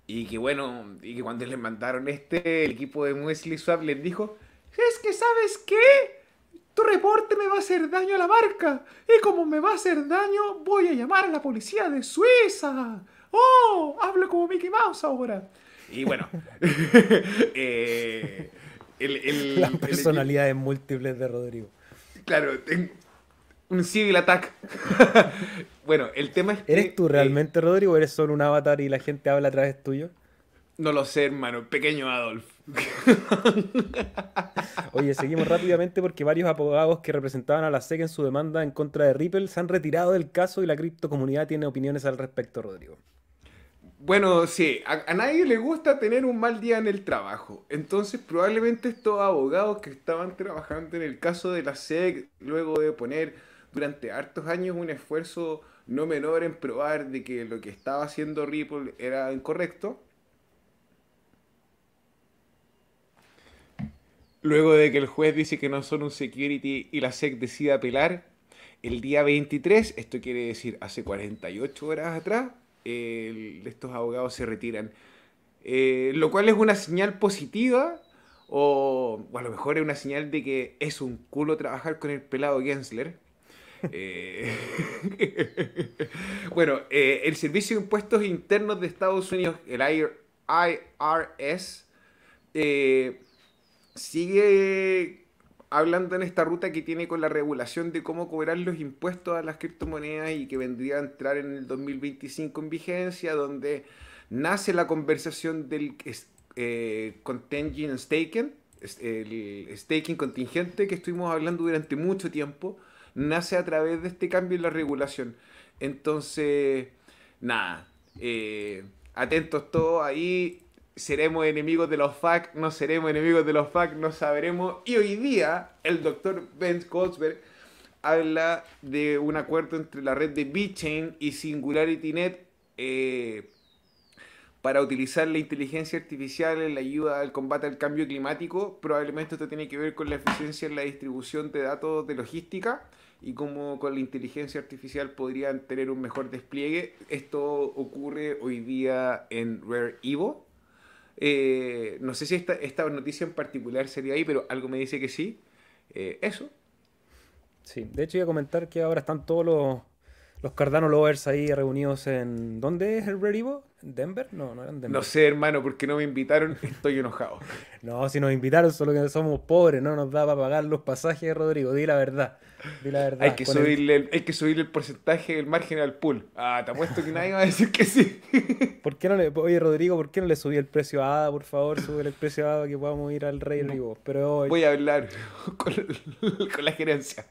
y que bueno, y que cuando les mandaron este, el equipo de Wesley Swap les dijo, es que sabes qué, tu reporte me va a hacer daño a la marca. Y como me va a hacer daño, voy a llamar a la policía de Suiza. ¡Oh! Hablo como Mickey Mouse ahora. Y bueno. eh, Las personalidades múltiples de Rodrigo. Claro, un civil attack. bueno, el tema es que. ¿Eres tú realmente, Rodrigo, o eres solo un avatar y la gente habla a través tuyo? No lo sé, hermano. Pequeño Adolf. Oye, seguimos rápidamente porque varios abogados que representaban a la SEC en su demanda en contra de Ripple se han retirado del caso y la criptocomunidad tiene opiniones al respecto, Rodrigo. Bueno, sí, a, nadie le gusta tener un mal día en el trabajo. Entonces, probablemente estos abogados que estaban trabajando en el caso de la SEC, luego de poner durante hartos años un esfuerzo no menor en probar de que lo que estaba haciendo Ripple era incorrecto, luego de que el juez dice que no son un security y la SEC decide apelar, el día 23, esto quiere decir hace 48 horas atrás, estos abogados se retiran. Eh, lo cual es una señal positiva, o, a lo mejor es una señal de que es un culo trabajar con el pelado Gensler. Eh, bueno, eh, el Servicio de Impuestos Internos de Estados Unidos, el IRS, sigue hablando en esta ruta que tiene con la regulación de cómo cobrar los impuestos a las criptomonedas y que vendría a entrar en el 2025 en vigencia, donde nace la conversación del eh, contingent staking, el staking contingente que estuvimos hablando durante mucho tiempo, nace a través de este cambio en la regulación. Entonces, nada, eh, atentos todos ahí, seremos enemigos de los FAC, no seremos enemigos de los FAC, no sabremos. Y hoy día el doctor Ben Goldsberg habla de un acuerdo entre la red de BitChain y SingularityNet eh, para utilizar la inteligencia artificial en la ayuda al combate al cambio climático. Probablemente esto tiene que ver con la eficiencia en la distribución de datos de logística y cómo con la inteligencia artificial podrían tener un mejor despliegue. Esto ocurre hoy día en Rare Evo, eh, no sé si esta, esta, noticia en particular sería ahí, pero algo me dice que sí. Eh, eso. Sí, de hecho iba a comentar que ahora están todos los, los Cardano Lovers ahí reunidos en... ¿Dónde es el Red ¿En ¿Denver? No, no eran Denver. No sé, hermano, porque no me invitaron, estoy enojado. no, si nos invitaron, solo que somos pobres, no nos da para pagar los pasajes, Rodrigo, di la verdad. Hay que, subirle el... hay que subirle el porcentaje del margen al pool. Ah, te apuesto que nadie va a decir que sí. ¿Por qué no le, oye, Rodrigo, ¿por qué no le subí el precio a Ada, por favor? Sube el precio a Ada que podamos ir al Rey Rivo. Pero Voy a hablar con, la gerencia.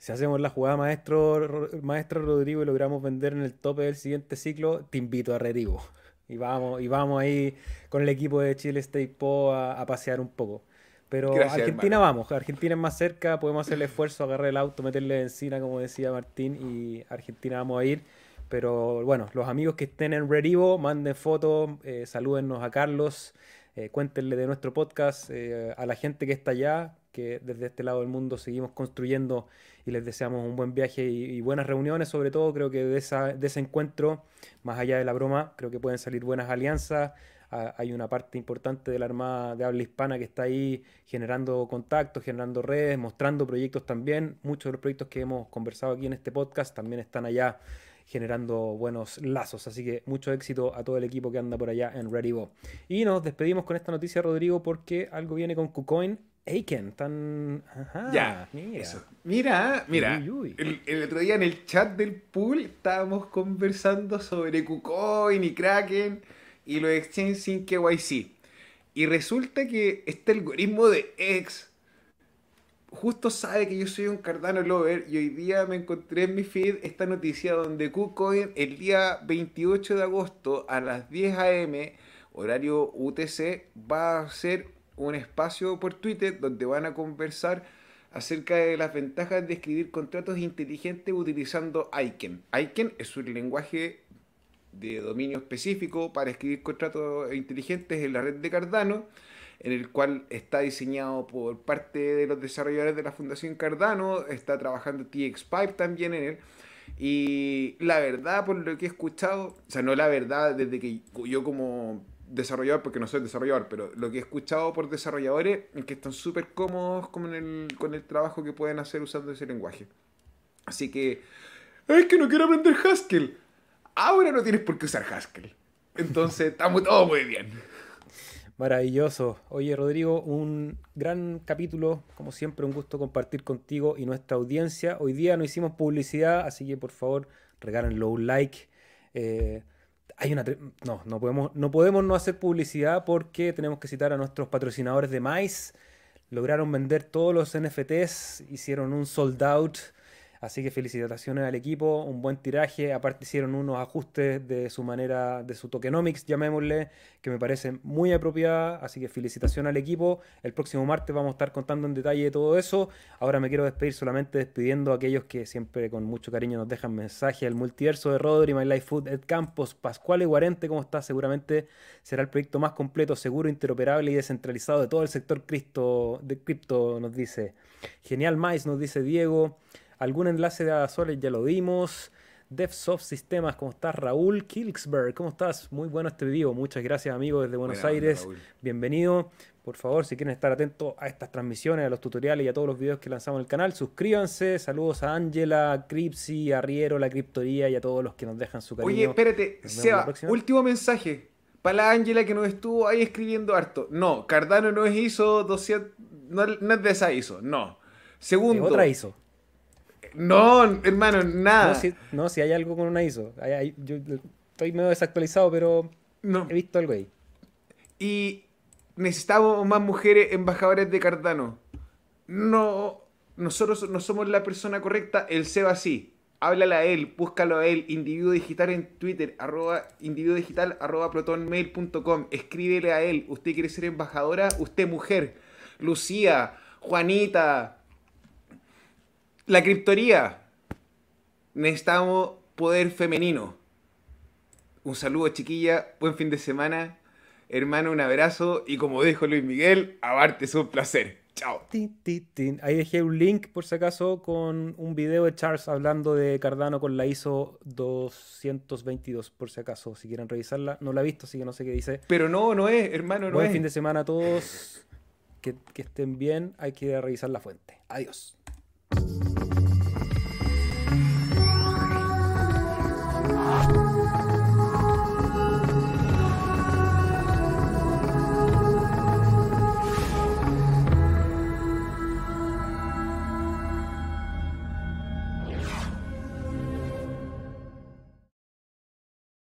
Si hacemos la jugada maestro, maestro Rodrigo y logramos vender en el tope del siguiente ciclo, te invito a Rerivo. Y vamos, y vamos ahí con el equipo de Chile State Po a pasear un poco. Pero Argentina vamos, Argentina es más cerca, podemos hacer el esfuerzo, agarrar el auto, meterle encina, como decía Martín, y Argentina vamos a ir. Pero bueno, los amigos que estén en Redivo, manden fotos, eh, salúdennos a Carlos, eh, cuéntenle de nuestro podcast eh, a la gente que está allá, que desde este lado del mundo seguimos construyendo y les deseamos un buen viaje y, buenas reuniones, sobre todo creo que de, ese encuentro, más allá de la broma, creo que pueden salir buenas alianzas, hay una parte importante de la Armada de habla hispana que está ahí generando contactos, generando redes, mostrando proyectos también. Muchos de los proyectos que hemos conversado aquí en este podcast también están allá generando buenos lazos. Así que mucho éxito a todo el equipo que anda por allá en ReadyBo. Y nos despedimos con esta noticia, Rodrigo, porque algo viene con KuCoin. Aiken, tan. Ajá, ya, mira. Mira, mira. El, el, otro día en el chat del pool estábamos conversando sobre KuCoin y Kraken y los exchange sin KYC. Y resulta que este algoritmo de X justo sabe que yo soy un Cardano lover y hoy día me encontré en mi feed esta noticia donde KuCoin el día 28 de agosto a las 10 am horario UTC va a ser un espacio por Twitter donde van a conversar acerca de las ventajas de escribir contratos inteligentes utilizando Aiken. Aiken es un lenguaje de dominio específico para escribir contratos inteligentes en la red de Cardano, en el cual está diseñado por parte de los desarrolladores de la Fundación Cardano, está trabajando TXPipe también en él. Y la verdad, por lo que he escuchado, o sea, no la verdad desde que yo como desarrollador, porque no soy desarrollador, pero lo que he escuchado por desarrolladores es que están súper cómodos con el, con el trabajo que pueden hacer usando ese lenguaje. Así que, es que no quiero aprender Haskell. Ahora no tienes por qué usar Haskell. Entonces, estamos todo muy bien. Maravilloso. Oye, Rodrigo, un gran capítulo. Como siempre, un gusto compartir contigo y nuestra audiencia. Hoy día no hicimos publicidad, así que por favor, regálenlo un like. Eh, hay una no, no podemos, no podemos no hacer publicidad porque tenemos que citar a nuestros patrocinadores de Mais. Lograron vender todos los NFTs, hicieron un sold out Así que felicitaciones al equipo, un buen tiraje. Aparte hicieron unos ajustes de su manera, de su tokenomics, llamémosle, que me parece muy apropiada. Así que felicitaciones al equipo. El próximo martes vamos a estar contando en detalle todo eso. Ahora me quiero despedir solamente despidiendo a aquellos que siempre con mucho cariño nos dejan mensajes. El multiverso de Rodri, My Life Food, Ed Campos, Pascual y Guarente, ¿cómo está? Seguramente será el proyecto más completo, seguro, interoperable y descentralizado de todo el sector cripto, de cripto, nos dice. Genial Mais, nos dice Diego. Algún enlace de Azoles ya lo dimos. DevSoft Sistemas, ¿cómo estás? Raúl Kilksberg, ¿cómo estás? Muy bueno este video. Muchas gracias, amigo, desde Buenos Aires. Bienvenido. Por favor, si quieren estar atentos a estas transmisiones, a los tutoriales y a todos los videos que lanzamos en el canal, suscríbanse. Saludos a Ángela, Cripsy, a Riero, la Criptoría y a todos los que nos dejan su cariño. Oye, espérate, Seba, último mensaje. Para la Ángela que nos estuvo ahí escribiendo harto. No, Cardano no es ISO 200, no, es de esa ISO, no. Segundo. otra ISO. No, hermano, nada. No, si, hay algo con una ISO. yo estoy medio desactualizado, pero no. he visto algo ahí. Y necesitamos más mujeres embajadoras de Cardano. No, nosotros no somos la persona correcta, el Seba sí. Háblale a él, búscalo a él, individuo digital en Twitter, arroba, individuo digital, arroba protonmail.com. Escríbele a él, usted quiere ser embajadora, usted mujer. Lucía, Juanita, la criptoría. Necesitamos poder femenino. Un saludo, chiquilla. Buen fin de semana. Hermano, un abrazo. Y como dijo Luis Miguel, abarte es un placer. Chao. Ahí dejé un link, por si acaso, con un video de Charles hablando de Cardano con la ISO 222, por si acaso, si quieren revisarla. No la he visto, así que no sé qué dice. Pero no, no es, hermano, no Buen es. fin de semana a todos. Que, que estén bien. Hay que revisar la fuente. Adiós.